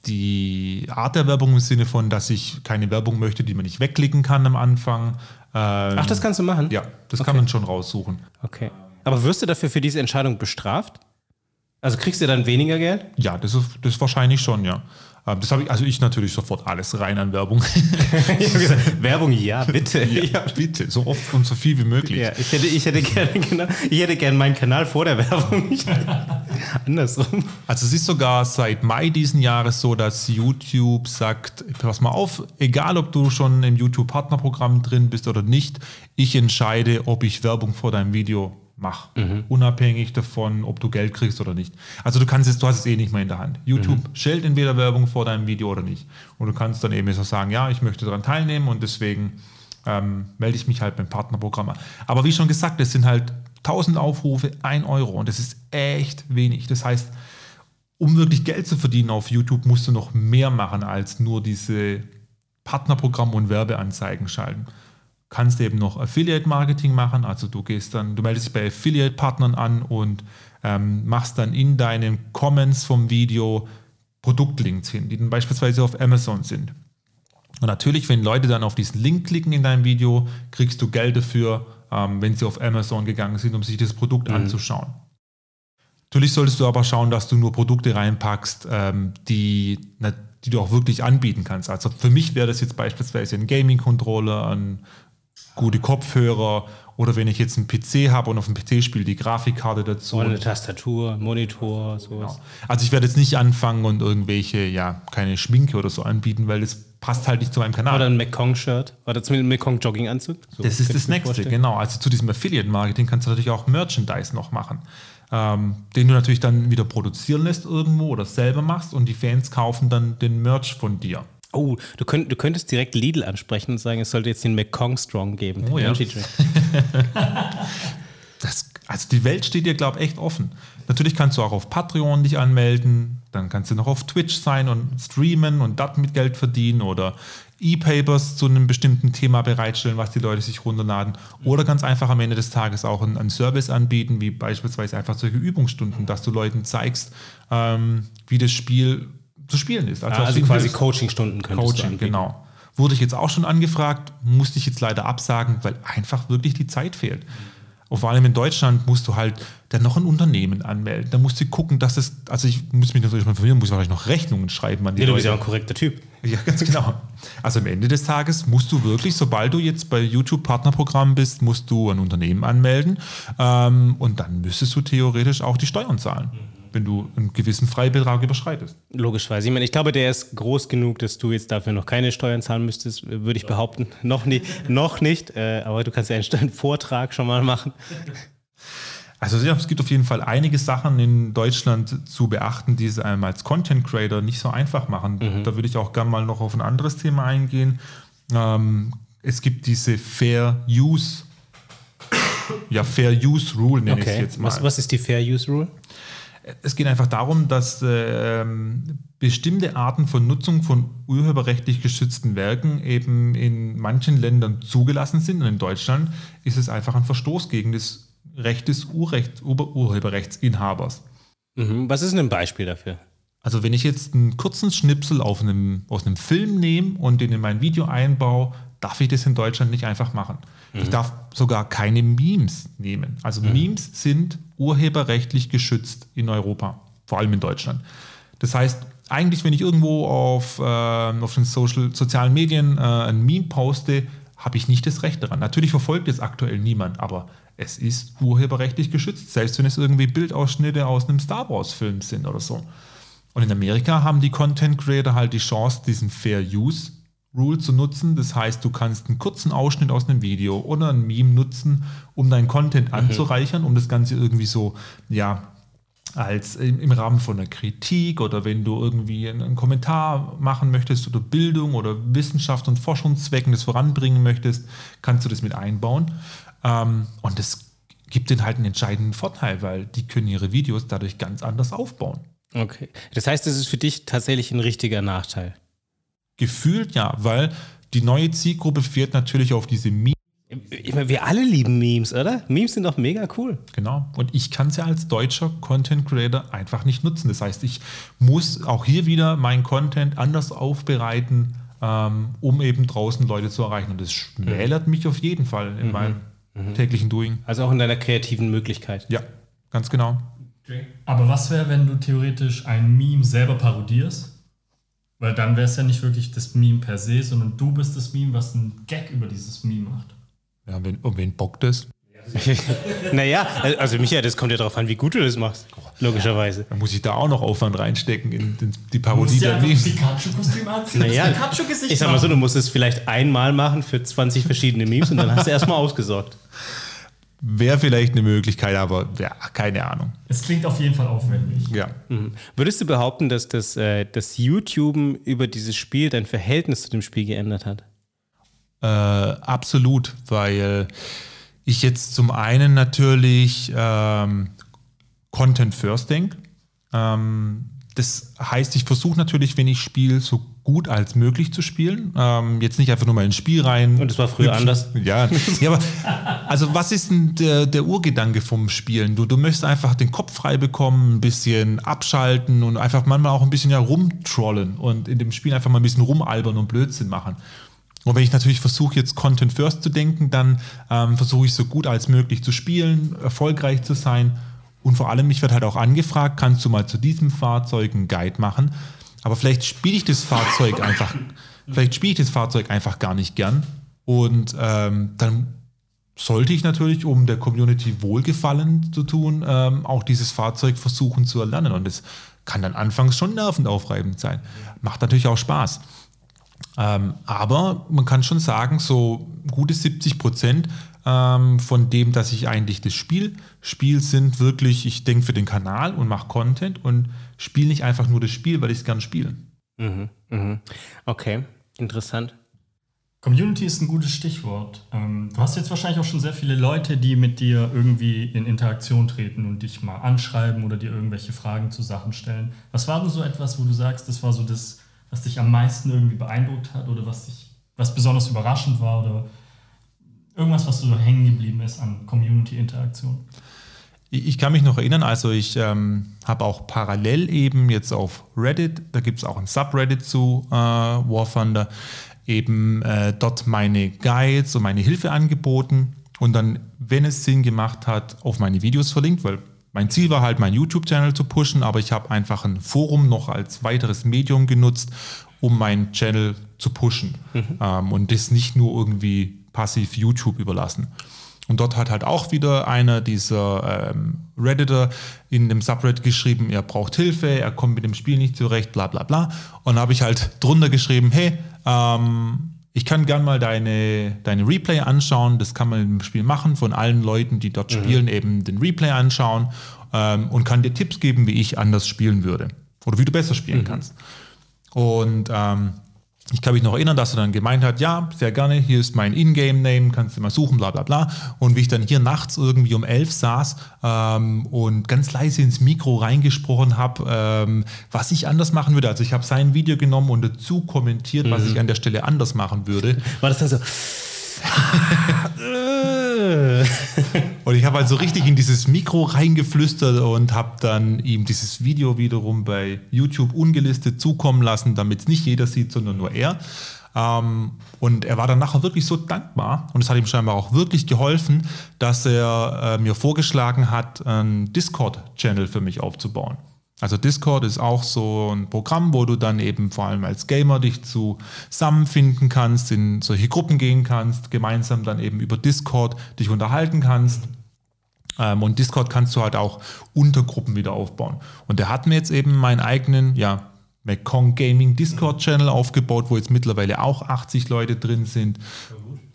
die Art der Werbung im Sinne von, dass ich keine Werbung möchte, die man nicht wegklicken kann am Anfang. Ähm, Ach, das kannst du machen? Ja, das okay. kann man schon raussuchen. Okay. Aber wirst du dafür für diese Entscheidung bestraft? Also kriegst du dann weniger Geld? Ja, das ist, das wahrscheinlich schon, ja. Ähm, das habe ich, also ich natürlich sofort alles rein an Werbung. gesagt, Werbung, ja, bitte. Ja, ja, bitte, so oft und so viel wie möglich. Ja, ich hätte, ich hätte gerne genau, ich hätte gerne meinen Kanal vor der Werbung. Andersrum. Also es ist sogar seit Mai diesen Jahres so, dass YouTube sagt, pass mal auf, egal ob du schon im YouTube-Partnerprogramm drin bist oder nicht, ich entscheide, ob ich Werbung vor deinem Video mach. Mhm. Unabhängig davon, ob du Geld kriegst oder nicht. Also du kannst es, du hast es eh nicht mehr in der Hand. YouTube mhm. stellt entweder Werbung vor deinem Video oder nicht. Und du kannst dann eben so sagen, ja, ich möchte daran teilnehmen und deswegen ähm, melde ich mich halt beim Partnerprogramm an. Aber wie schon gesagt, es sind halt 1000 Aufrufe, 1 Euro und das ist echt wenig. Das heißt, um wirklich Geld zu verdienen auf YouTube, musst du noch mehr machen als nur diese Partnerprogramm und Werbeanzeigen schalten kannst eben noch Affiliate Marketing machen. Also du gehst dann, du meldest dich bei Affiliate Partnern an und ähm, machst dann in deinen Comments vom Video Produktlinks hin, die dann beispielsweise auf Amazon sind. Und natürlich, wenn Leute dann auf diesen Link klicken in deinem Video, kriegst du Geld dafür, ähm, wenn sie auf Amazon gegangen sind, um sich das Produkt mhm. anzuschauen. Natürlich solltest du aber schauen, dass du nur Produkte reinpackst, ähm, die, die du auch wirklich anbieten kannst. Also für mich wäre das jetzt beispielsweise ein Gaming-Controller, ein gute Kopfhörer oder wenn ich jetzt einen PC habe und auf dem PC spiele die Grafikkarte dazu. Oder eine Tastatur, Monitor, sowas. Genau. Also ich werde jetzt nicht anfangen und irgendwelche, ja, keine Schminke oder so anbieten, weil das passt halt nicht zu meinem Kanal. Oder ein Mekong-Shirt oder zumindest ein Mekong-Jogginganzug. So das ist das Nächste, genau. Also zu diesem Affiliate-Marketing kannst du natürlich auch Merchandise noch machen. Ähm, den du natürlich dann wieder produzieren lässt irgendwo oder selber machst und die Fans kaufen dann den Merch von dir. Oh, du, könnt, du könntest direkt Lidl ansprechen und sagen, es sollte jetzt den McCong Strong geben. Oh, ja. das, also die Welt steht dir, glaube ich, echt offen. Natürlich kannst du auch auf Patreon dich anmelden, dann kannst du noch auf Twitch sein und streamen und dort mit Geld verdienen oder E-Papers zu einem bestimmten Thema bereitstellen, was die Leute sich runterladen. Oder ganz einfach am Ende des Tages auch einen, einen Service anbieten, wie beispielsweise einfach solche Übungsstunden, dass du Leuten zeigst, ähm, wie das Spiel zu spielen ist. Also, also quasi Coaching-Stunden könntest Coaching, genau. Wurde ich jetzt auch schon angefragt, musste ich jetzt leider absagen, weil einfach wirklich die Zeit fehlt. Und vor allem in Deutschland musst du halt dann noch ein Unternehmen anmelden. Da musst du gucken, dass es, also ich muss mich natürlich mal informieren, muss wahrscheinlich noch Rechnungen schreiben an die nee, Leute. Du bist ja auch ein korrekter Typ. Ja, ganz genau. Also am Ende des Tages musst du wirklich, sobald du jetzt bei YouTube Partnerprogramm bist, musst du ein Unternehmen anmelden ähm, und dann müsstest du theoretisch auch die Steuern zahlen. Mhm wenn du einen gewissen Freibetrag überschreitest. Logischerweise. Ich meine, ich glaube, der ist groß genug, dass du jetzt dafür noch keine Steuern zahlen müsstest, würde ich behaupten. Noch, nie, noch nicht, äh, aber du kannst ja einen Vortrag schon mal machen. Also ja, es gibt auf jeden Fall einige Sachen in Deutschland zu beachten, die es einem als Content Creator nicht so einfach machen. Mhm. Da würde ich auch gerne mal noch auf ein anderes Thema eingehen. Ähm, es gibt diese Fair Use, ja Fair Use Rule nenne okay. ich es jetzt mal. Was, was ist die Fair Use Rule? Es geht einfach darum, dass äh, bestimmte Arten von Nutzung von urheberrechtlich geschützten Werken eben in manchen Ländern zugelassen sind. Und in Deutschland ist es einfach ein Verstoß gegen das Recht des Urrecht, Ur Urheberrechtsinhabers. Mhm. Was ist denn ein Beispiel dafür? Also wenn ich jetzt einen kurzen Schnipsel einem, aus einem Film nehme und den in mein Video einbaue, darf ich das in Deutschland nicht einfach machen. Mhm. Ich darf sogar keine Memes nehmen. Also mhm. Memes sind urheberrechtlich geschützt in Europa, vor allem in Deutschland. Das heißt, eigentlich, wenn ich irgendwo auf, äh, auf den Social, sozialen Medien äh, ein Meme poste, habe ich nicht das Recht daran. Natürlich verfolgt es aktuell niemand, aber es ist urheberrechtlich geschützt, selbst wenn es irgendwie Bildausschnitte aus einem Star Wars-Film sind oder so. Und in Amerika haben die Content Creator halt die Chance, diesen Fair Use Rule zu nutzen. Das heißt, du kannst einen kurzen Ausschnitt aus einem Video oder ein Meme nutzen, um deinen Content mhm. anzureichern, um das Ganze irgendwie so, ja, als im Rahmen von einer Kritik oder wenn du irgendwie einen Kommentar machen möchtest oder Bildung oder Wissenschaft und Forschungszwecken das voranbringen möchtest, kannst du das mit einbauen. Ähm, und das gibt denen halt einen entscheidenden Vorteil, weil die können ihre Videos dadurch ganz anders aufbauen. Okay. Das heißt, es ist für dich tatsächlich ein richtiger Nachteil. Gefühlt ja, weil die neue Zielgruppe fährt natürlich auf diese Memes. Ich meine, wir alle lieben Memes, oder? Memes sind doch mega cool. Genau. Und ich kann es ja als deutscher Content Creator einfach nicht nutzen. Das heißt, ich muss auch hier wieder meinen Content anders aufbereiten, ähm, um eben draußen Leute zu erreichen. Und das schmälert mhm. mich auf jeden Fall in mhm. meinem mhm. täglichen Doing. Also auch in deiner kreativen Möglichkeit. Ja, ganz genau. Aber was wäre, wenn du theoretisch ein Meme selber parodierst? Weil dann wäre es ja nicht wirklich das Meme per se, sondern du bist das Meme, was einen Gag über dieses Meme macht. Ja, wenn, und wen bockt das? naja, also Michael, das kommt ja darauf an, wie gut du das machst. Logischerweise. Dann muss ich da auch noch Aufwand reinstecken in die Parodie der Memes. Pikachu-Kostüm anziehen, naja, Pikachu-Gesicht Ich sag mal so, du musst es vielleicht einmal machen für 20 verschiedene Memes und dann hast du erstmal ausgesorgt. Wäre vielleicht eine Möglichkeit, aber ja, keine Ahnung. Es klingt auf jeden Fall aufwendig. Ja. Mhm. Würdest du behaupten, dass das, äh, das YouTube über dieses Spiel dein Verhältnis zu dem Spiel geändert hat? Äh, absolut, weil ich jetzt zum einen natürlich ähm, Content First denke. Ähm, das heißt, ich versuche natürlich, wenn ich spiele, so gut als möglich zu spielen. Ähm, jetzt nicht einfach nur mal ins Spiel rein. Und das war früher anders. Ja, ja aber also was ist denn der, der Urgedanke vom Spielen? Du, du möchtest einfach den Kopf frei bekommen, ein bisschen abschalten und einfach manchmal auch ein bisschen ja rumtrollen und in dem Spiel einfach mal ein bisschen rumalbern und Blödsinn machen. Und wenn ich natürlich versuche, jetzt Content First zu denken, dann ähm, versuche ich so gut als möglich zu spielen, erfolgreich zu sein. Und vor allem, mich wird halt auch angefragt, kannst du mal zu diesem Fahrzeug einen Guide machen? Aber vielleicht spiele ich das Fahrzeug einfach, vielleicht spiele ich das Fahrzeug einfach gar nicht gern. Und ähm, dann sollte ich natürlich, um der Community Wohlgefallen zu tun, ähm, auch dieses Fahrzeug versuchen zu erlernen. Und das kann dann anfangs schon nervend aufreibend sein. Macht natürlich auch Spaß. Ähm, aber man kann schon sagen, so gute 70 Prozent ähm, von dem, dass ich eigentlich das Spiel spiele, sind wirklich, ich denke für den Kanal und mache Content und spiele nicht einfach nur das Spiel, weil ich es gern spiele. Mhm, mhm. Okay, interessant. Community ist ein gutes Stichwort. Ähm, du hast jetzt wahrscheinlich auch schon sehr viele Leute, die mit dir irgendwie in Interaktion treten und dich mal anschreiben oder dir irgendwelche Fragen zu Sachen stellen. Was war denn so etwas, wo du sagst, das war so das, was dich am meisten irgendwie beeindruckt hat oder was dich, was besonders überraschend war oder irgendwas, was so hängen geblieben ist an Community-Interaktion? Ich kann mich noch erinnern, also ich ähm, habe auch parallel eben jetzt auf Reddit, da gibt es auch ein Subreddit zu äh, War Thunder, eben äh, dort meine Guides und meine Hilfe angeboten. und dann, wenn es Sinn gemacht hat, auf meine Videos verlinkt, weil mein Ziel war halt, meinen YouTube-Channel zu pushen, aber ich habe einfach ein Forum noch als weiteres Medium genutzt, um meinen Channel zu pushen mhm. ähm, und das nicht nur irgendwie passiv YouTube überlassen. Und dort hat halt auch wieder einer dieser ähm, Redditor in dem Subreddit geschrieben, er braucht Hilfe, er kommt mit dem Spiel nicht zurecht, bla bla bla. Und da habe ich halt drunter geschrieben, hey, ähm, ich kann gern mal deine, deine Replay anschauen, das kann man im Spiel machen, von allen Leuten, die dort mhm. spielen, eben den Replay anschauen ähm, und kann dir Tipps geben, wie ich anders spielen würde oder wie du besser spielen mhm. kannst. Und ähm, ich kann mich noch erinnern, dass er dann gemeint hat, ja, sehr gerne, hier ist mein Ingame-Name, kannst du mal suchen, bla bla bla. Und wie ich dann hier nachts irgendwie um elf saß ähm, und ganz leise ins Mikro reingesprochen habe, ähm, was ich anders machen würde. Also ich habe sein Video genommen und dazu kommentiert, mhm. was ich an der Stelle anders machen würde. War das dann so... und ich habe halt so richtig in dieses Mikro reingeflüstert und habe dann ihm dieses Video wiederum bei YouTube ungelistet zukommen lassen, damit es nicht jeder sieht, sondern nur er. Ähm, und er war dann nachher wirklich so dankbar und es hat ihm scheinbar auch wirklich geholfen, dass er äh, mir vorgeschlagen hat, einen Discord-Channel für mich aufzubauen. Also Discord ist auch so ein Programm, wo du dann eben vor allem als Gamer dich zusammenfinden kannst, in solche Gruppen gehen kannst, gemeinsam dann eben über Discord dich unterhalten kannst. Ähm, und Discord kannst du halt auch Untergruppen wieder aufbauen. Und der hat mir jetzt eben meinen eigenen, ja, McCong Gaming Discord Channel aufgebaut, wo jetzt mittlerweile auch 80 Leute drin sind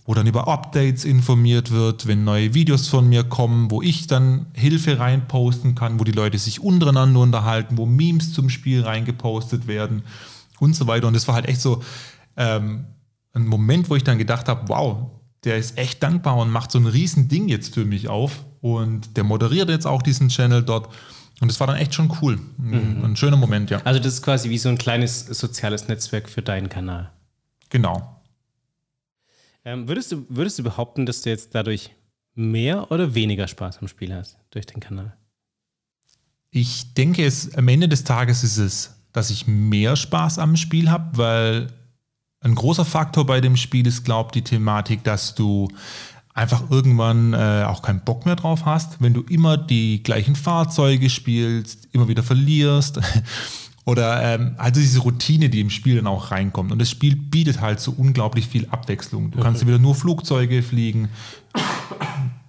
wo dann über Updates informiert wird, wenn neue Videos von mir kommen, wo ich dann Hilfe reinposten kann, wo die Leute sich untereinander unterhalten, wo Memes zum Spiel reingepostet werden und so weiter. Und das war halt echt so ähm, ein Moment, wo ich dann gedacht habe, wow, der ist echt dankbar und macht so ein riesen Ding jetzt für mich auf. Und der moderiert jetzt auch diesen Channel dort. Und das war dann echt schon cool. Ein, mhm. ein schöner Moment, ja. Also das ist quasi wie so ein kleines soziales Netzwerk für deinen Kanal. Genau. Ähm, würdest, du, würdest du behaupten, dass du jetzt dadurch mehr oder weniger Spaß am Spiel hast durch den Kanal? Ich denke, es, am Ende des Tages ist es, dass ich mehr Spaß am Spiel habe, weil ein großer Faktor bei dem Spiel ist, glaube ich, die Thematik, dass du einfach irgendwann äh, auch keinen Bock mehr drauf hast, wenn du immer die gleichen Fahrzeuge spielst, immer wieder verlierst Oder ähm, also diese Routine, die im Spiel dann auch reinkommt. Und das Spiel bietet halt so unglaublich viel Abwechslung. Du kannst mhm. wieder nur Flugzeuge fliegen.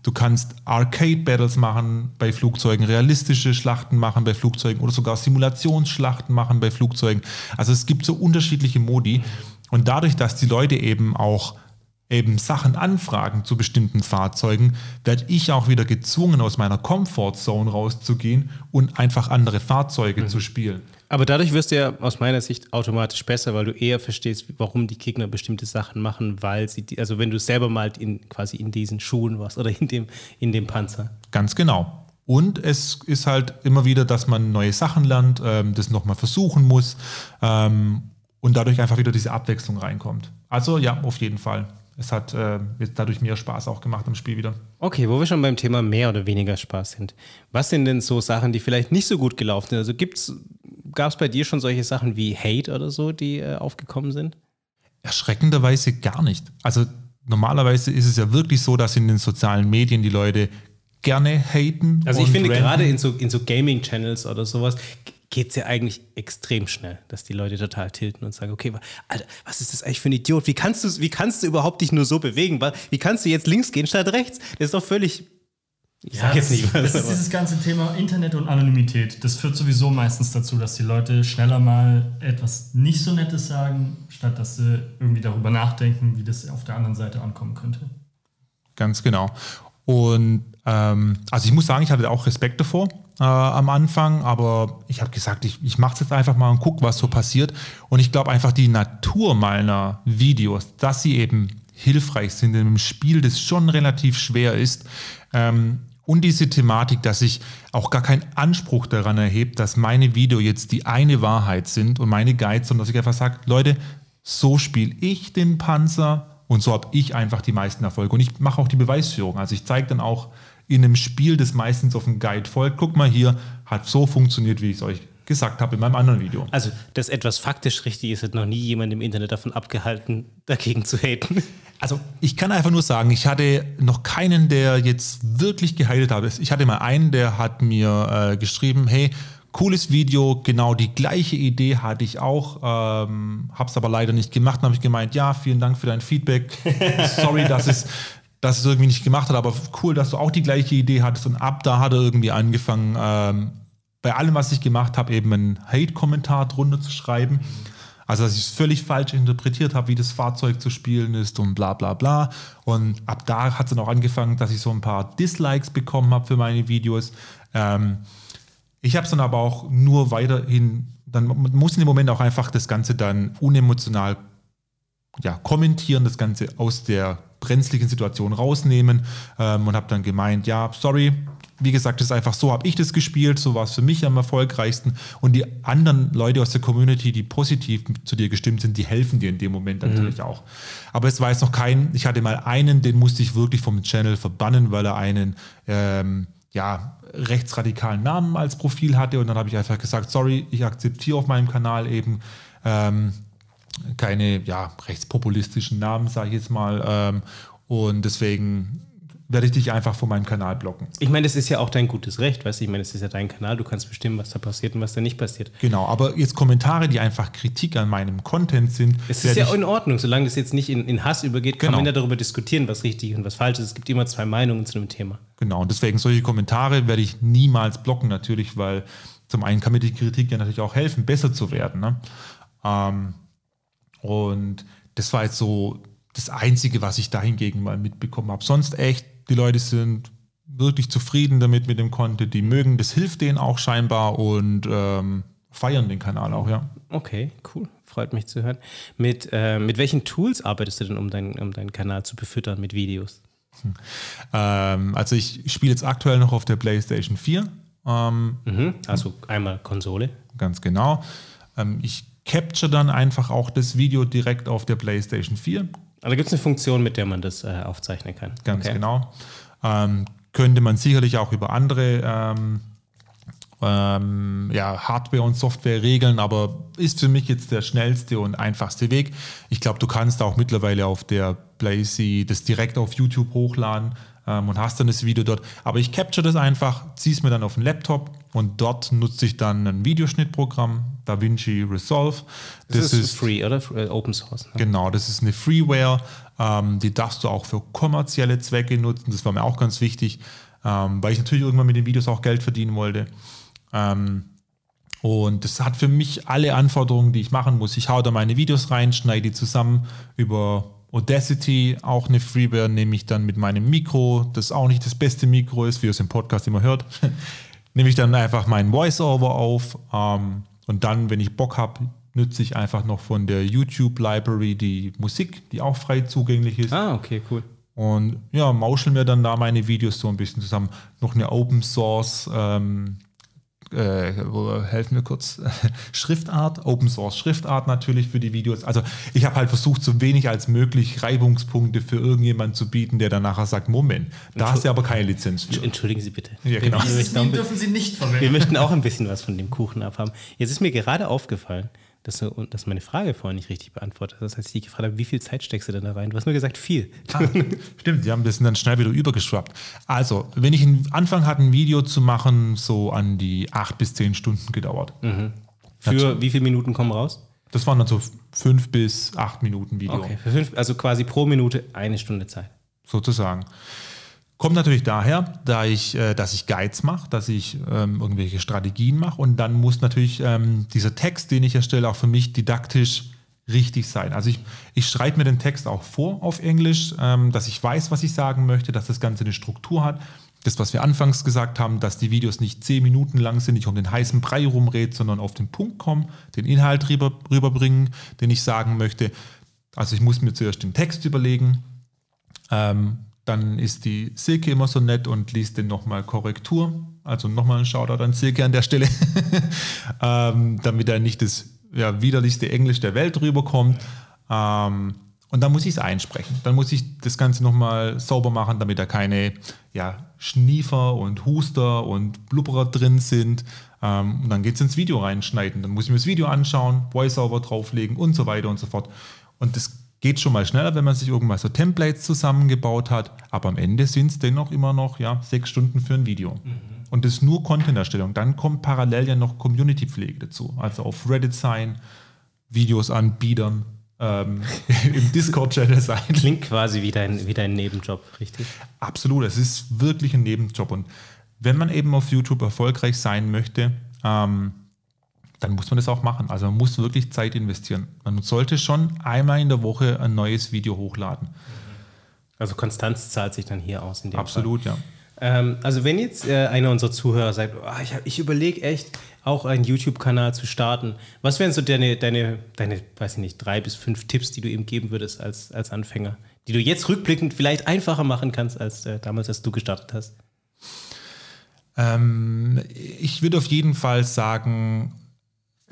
Du kannst Arcade-Battles machen bei Flugzeugen, realistische Schlachten machen bei Flugzeugen oder sogar Simulationsschlachten machen bei Flugzeugen. Also es gibt so unterschiedliche Modi. Und dadurch, dass die Leute eben auch eben Sachen anfragen zu bestimmten Fahrzeugen, werde ich auch wieder gezwungen, aus meiner Comfortzone rauszugehen und einfach andere Fahrzeuge mhm. zu spielen. Aber dadurch wirst du ja aus meiner Sicht automatisch besser, weil du eher verstehst, warum die Gegner bestimmte Sachen machen, weil sie, die, also wenn du selber mal in, quasi in diesen Schuhen warst oder in dem, in dem Panzer. Ganz genau. Und es ist halt immer wieder, dass man neue Sachen lernt, ähm, das nochmal versuchen muss ähm, und dadurch einfach wieder diese Abwechslung reinkommt. Also ja, auf jeden Fall es hat äh, dadurch mehr Spaß auch gemacht im Spiel wieder. Okay, wo wir schon beim Thema mehr oder weniger Spaß sind. Was sind denn so Sachen, die vielleicht nicht so gut gelaufen sind? Also gab es bei dir schon solche Sachen wie Hate oder so, die äh, aufgekommen sind? Erschreckenderweise gar nicht. Also normalerweise ist es ja wirklich so, dass in den sozialen Medien die Leute gerne haten. Also ich finde gerade in so, in so Gaming-Channels oder sowas geht es ja eigentlich extrem schnell, dass die Leute total tilten und sagen, okay, Alter, was ist das eigentlich für ein Idiot? Wie kannst du, wie kannst du überhaupt dich nur so bewegen? Wie kannst du jetzt links gehen statt rechts? Das ist doch völlig ich sag jetzt nicht was. Das ist dieses ganze Thema Internet und Anonymität. Das führt sowieso meistens dazu, dass die Leute schneller mal etwas nicht so Nettes sagen, statt dass sie irgendwie darüber nachdenken, wie das auf der anderen Seite ankommen könnte. Ganz genau. Und ähm, also ich muss sagen, ich hatte auch Respekt davor äh, am Anfang, aber ich habe gesagt, ich, ich mache es jetzt einfach mal und gucke, was so passiert. Und ich glaube einfach die Natur meiner Videos, dass sie eben hilfreich sind in einem Spiel, das schon relativ schwer ist. Ähm, und diese Thematik, dass ich auch gar keinen Anspruch daran erhebe, dass meine Videos jetzt die eine Wahrheit sind und meine Guides, sondern dass ich einfach sage, Leute, so spiele ich den Panzer und so habe ich einfach die meisten Erfolge. Und ich mache auch die Beweisführung. Also ich zeige dann auch in einem Spiel, das meistens auf dem Guide folgt, guck mal hier, hat so funktioniert, wie ich es euch gesagt habe in meinem anderen Video. Also, dass etwas faktisch richtig ist, hat noch nie jemand im Internet davon abgehalten, dagegen zu haten. Also ich kann einfach nur sagen, ich hatte noch keinen, der jetzt wirklich geheilt hat. Ich hatte mal einen, der hat mir äh, geschrieben, hey, cooles Video, genau die gleiche Idee hatte ich auch, ähm, habe es aber leider nicht gemacht. Dann habe ich gemeint, ja, vielen Dank für dein Feedback. Sorry, dass es, dass es irgendwie nicht gemacht hat, aber cool, dass du auch die gleiche Idee hattest. Und ab da hat er irgendwie angefangen, ähm, bei allem, was ich gemacht habe, eben einen Hate-Kommentar drunter zu schreiben. Also, dass ich es völlig falsch interpretiert habe, wie das Fahrzeug zu spielen ist und bla bla bla. Und ab da hat es dann auch angefangen, dass ich so ein paar Dislikes bekommen habe für meine Videos. Ähm, ich habe es dann aber auch nur weiterhin, dann muss in dem Moment auch einfach das Ganze dann unemotional ja, kommentieren, das Ganze aus der brenzligen Situation rausnehmen ähm, und habe dann gemeint, ja, sorry, wie gesagt, das ist einfach so, habe ich das gespielt, so war es für mich am erfolgreichsten. Und die anderen Leute aus der Community, die positiv zu dir gestimmt sind, die helfen dir in dem Moment mhm. natürlich auch. Aber es war jetzt noch kein, ich hatte mal einen, den musste ich wirklich vom Channel verbannen, weil er einen ähm, ja, rechtsradikalen Namen als Profil hatte. Und dann habe ich einfach gesagt, sorry, ich akzeptiere auf meinem Kanal eben ähm, keine ja, rechtspopulistischen Namen, sage ich jetzt mal. Ähm, und deswegen werde ich dich einfach von meinem Kanal blocken. Ich meine, das ist ja auch dein gutes Recht, weißt du? Ich meine, das ist ja dein Kanal, du kannst bestimmen, was da passiert und was da nicht passiert. Genau, aber jetzt Kommentare, die einfach Kritik an meinem Content sind. Es ist ja in Ordnung, solange das jetzt nicht in, in Hass übergeht, kann genau. man ja darüber diskutieren, was richtig und was falsch ist. Es gibt immer zwei Meinungen zu einem Thema. Genau, und deswegen solche Kommentare werde ich niemals blocken, natürlich, weil zum einen kann mir die Kritik ja natürlich auch helfen, besser zu werden. Ne? Ähm, und das war jetzt so das Einzige, was ich da hingegen mal mitbekommen habe. Sonst echt die Leute sind wirklich zufrieden damit mit dem Content, die mögen, das hilft denen auch scheinbar und ähm, feiern den Kanal auch, ja. Okay, cool. Freut mich zu hören. Mit, äh, mit welchen Tools arbeitest du denn, um, dein, um deinen Kanal zu befüttern mit Videos? Hm. Ähm, also ich spiele jetzt aktuell noch auf der PlayStation 4. Ähm, mhm, also einmal Konsole. Ganz genau. Ähm, ich capture dann einfach auch das Video direkt auf der PlayStation 4, also gibt es eine Funktion, mit der man das äh, aufzeichnen kann. Ganz okay. genau. Ähm, könnte man sicherlich auch über andere ähm, ähm, ja, Hardware und Software regeln, aber ist für mich jetzt der schnellste und einfachste Weg. Ich glaube, du kannst auch mittlerweile auf der Blazy das direkt auf YouTube hochladen ähm, und hast dann das Video dort. Aber ich capture das einfach, ziehe es mir dann auf den Laptop und dort nutze ich dann ein Videoschnittprogramm, DaVinci Resolve. Das, das ist, ist, free, oder? Äh, Open Source. Ne? Genau, das ist eine Freeware. Ähm, die darfst du auch für kommerzielle Zwecke nutzen. Das war mir auch ganz wichtig, ähm, weil ich natürlich irgendwann mit den Videos auch Geld verdienen wollte. Ähm, und das hat für mich alle Anforderungen, die ich machen muss. Ich hau da meine Videos rein, schneide die zusammen über Audacity, auch eine Freeware, nehme ich dann mit meinem Mikro, das auch nicht das beste Mikro ist, wie ihr es im Podcast immer hört, nehme ich dann einfach meinen Voiceover auf ähm, und dann, wenn ich Bock habe, nütze ich einfach noch von der YouTube Library die Musik, die auch frei zugänglich ist. Ah, okay, cool. Und ja, mauscheln mir dann da meine Videos so ein bisschen zusammen. Noch eine Open Source ähm, äh, helfen wir kurz, Schriftart, Open Source Schriftart natürlich für die Videos. Also ich habe halt versucht, so wenig als möglich Reibungspunkte für irgendjemanden zu bieten, der dann nachher sagt, Moment, da hast du aber keine Lizenz für. Entschuldigen Sie bitte. Ja, genau. Wir, dürfen Sie nicht verwenden. Wir möchten auch ein bisschen was von dem Kuchen abhaben. Jetzt ist mir gerade aufgefallen, dass du dass meine Frage vorhin nicht richtig beantwortet hast. Das heißt, ich gefragt habe, wie viel Zeit steckst du denn da rein? Du hast nur gesagt, viel. Ah, stimmt, die haben das dann schnell wieder übergeschwappt. Also, wenn ich Anfang hatte, ein Video zu machen, so an die acht bis zehn Stunden gedauert. Mhm. Für wie viele Minuten kommen raus? Das waren dann so fünf bis acht Minuten Video. Okay, fünf, also quasi pro Minute eine Stunde Zeit. Sozusagen. Kommt natürlich daher, da ich, äh, dass ich Guides mache, dass ich ähm, irgendwelche Strategien mache und dann muss natürlich ähm, dieser Text, den ich erstelle, auch für mich didaktisch richtig sein. Also ich, ich schreibe mir den Text auch vor auf Englisch, ähm, dass ich weiß, was ich sagen möchte, dass das Ganze eine Struktur hat. Das, was wir anfangs gesagt haben, dass die Videos nicht zehn Minuten lang sind, nicht um den heißen Brei rumredet, sondern auf den Punkt kommen, den Inhalt rüber, rüberbringen, den ich sagen möchte. Also ich muss mir zuerst den Text überlegen, ähm, dann ist die Silke immer so nett und liest den nochmal Korrektur. Also nochmal ein Shoutout an Silke an der Stelle, ähm, damit er nicht das ja, widerlichste Englisch der Welt rüberkommt. Ähm, und dann muss ich es einsprechen. Dann muss ich das Ganze nochmal sauber machen, damit da keine ja, Schniefer und Huster und Blubberer drin sind. Ähm, und dann geht es ins Video reinschneiden. Dann muss ich mir das Video anschauen, Voiceover drauflegen und so weiter und so fort. Und das Geht schon mal schneller, wenn man sich irgendwann so Templates zusammengebaut hat, aber am Ende sind es dennoch immer noch ja, sechs Stunden für ein Video. Mhm. Und das ist nur Content-Erstellung. Dann kommt parallel ja noch Community-Pflege dazu. Also auf Reddit sein, Videos anbietern, ähm, im Discord-Channel sein. Klingt quasi wie dein, wie dein Nebenjob, richtig? Absolut, es ist wirklich ein Nebenjob. Und wenn man eben auf YouTube erfolgreich sein möchte, ähm, dann muss man das auch machen. Also man muss wirklich Zeit investieren. Man sollte schon einmal in der Woche ein neues Video hochladen. Also Konstanz zahlt sich dann hier aus. In Absolut, Fall. ja. Ähm, also wenn jetzt äh, einer unserer Zuhörer sagt, oh, ich, ich überlege echt, auch einen YouTube-Kanal zu starten, was wären so deine, deine, deine, weiß ich nicht, drei bis fünf Tipps, die du ihm geben würdest als, als Anfänger, die du jetzt rückblickend vielleicht einfacher machen kannst, als äh, damals, als du gestartet hast? Ähm, ich würde auf jeden Fall sagen,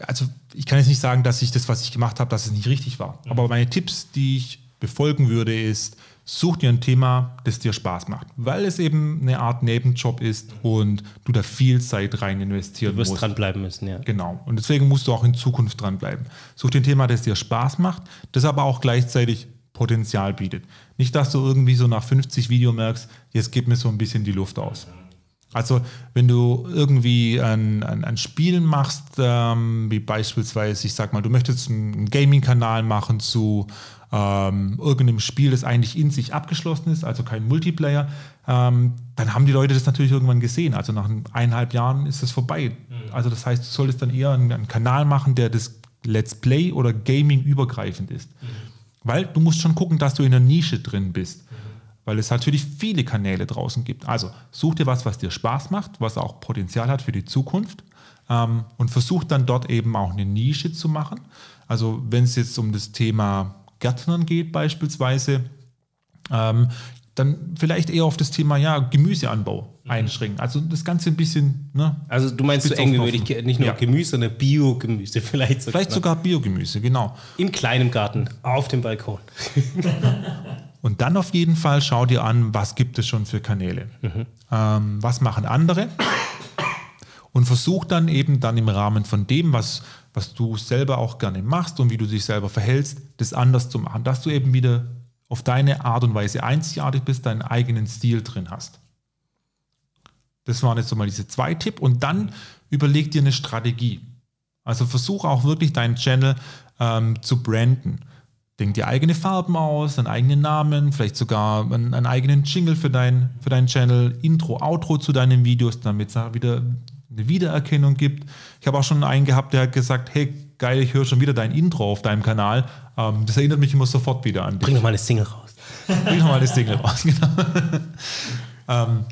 also ich kann jetzt nicht sagen, dass ich das, was ich gemacht habe, dass es nicht richtig war. Mhm. Aber meine Tipps, die ich befolgen würde, ist, such dir ein Thema, das dir Spaß macht, weil es eben eine Art Nebenjob ist und du da viel Zeit rein investieren musst. Du wirst dranbleiben müssen, ja. Genau. Und deswegen musst du auch in Zukunft dranbleiben. Such dir ein Thema, das dir Spaß macht, das aber auch gleichzeitig Potenzial bietet. Nicht, dass du irgendwie so nach 50 Videos merkst, jetzt geht mir so ein bisschen die Luft aus. Also wenn du irgendwie ein, ein, ein Spiel machst, ähm, wie beispielsweise, ich sag mal, du möchtest einen Gaming-Kanal machen zu ähm, irgendeinem Spiel, das eigentlich in sich abgeschlossen ist, also kein Multiplayer, ähm, dann haben die Leute das natürlich irgendwann gesehen. Also nach eineinhalb Jahren ist das vorbei. Mhm. Also das heißt, du solltest dann eher einen, einen, Kanal machen, der das Let's Play oder Gaming übergreifend ist. Mhm. Weil du musst schon gucken, dass du in der Nische drin bist weil es natürlich viele Kanäle draußen gibt. Also such dir was, was dir Spaß macht, was auch Potenzial hat für die Zukunft ähm, und versuch dann dort eben auch eine Nische zu machen. Also wenn es jetzt um das Thema Gärtnern geht beispielsweise, ähm, dann vielleicht eher auf das Thema ja, Gemüseanbau mhm. einschränken. Also das Ganze ein bisschen. Ne, also du meinst so eng wie nicht nur ja. Gemüse, sondern Biogemüse vielleicht sogar. Vielleicht sogar Biogemüse, genau. Im kleinen Garten, auf dem Balkon. Und dann auf jeden Fall schau dir an, was gibt es schon für Kanäle. Mhm. Ähm, was machen andere? Und versuch dann eben dann im Rahmen von dem, was, was du selber auch gerne machst und wie du dich selber verhältst, das anders zu machen. Dass du eben wieder auf deine Art und Weise einzigartig bist, deinen eigenen Stil drin hast. Das waren jetzt so mal diese zwei Tipps. Und dann überleg dir eine Strategie. Also versuch auch wirklich deinen Channel ähm, zu branden. Denk dir eigene Farben aus, einen eigenen Namen, vielleicht sogar einen, einen eigenen Jingle für, dein, für deinen Channel, Intro, Outro zu deinen Videos, damit es wieder eine Wiedererkennung gibt. Ich habe auch schon einen gehabt, der hat gesagt, hey, geil, ich höre schon wieder dein Intro auf deinem Kanal. Ähm, das erinnert mich immer sofort wieder an dich. Bring doch mal eine Single raus. Bring doch mal eine Single raus, genau. ähm,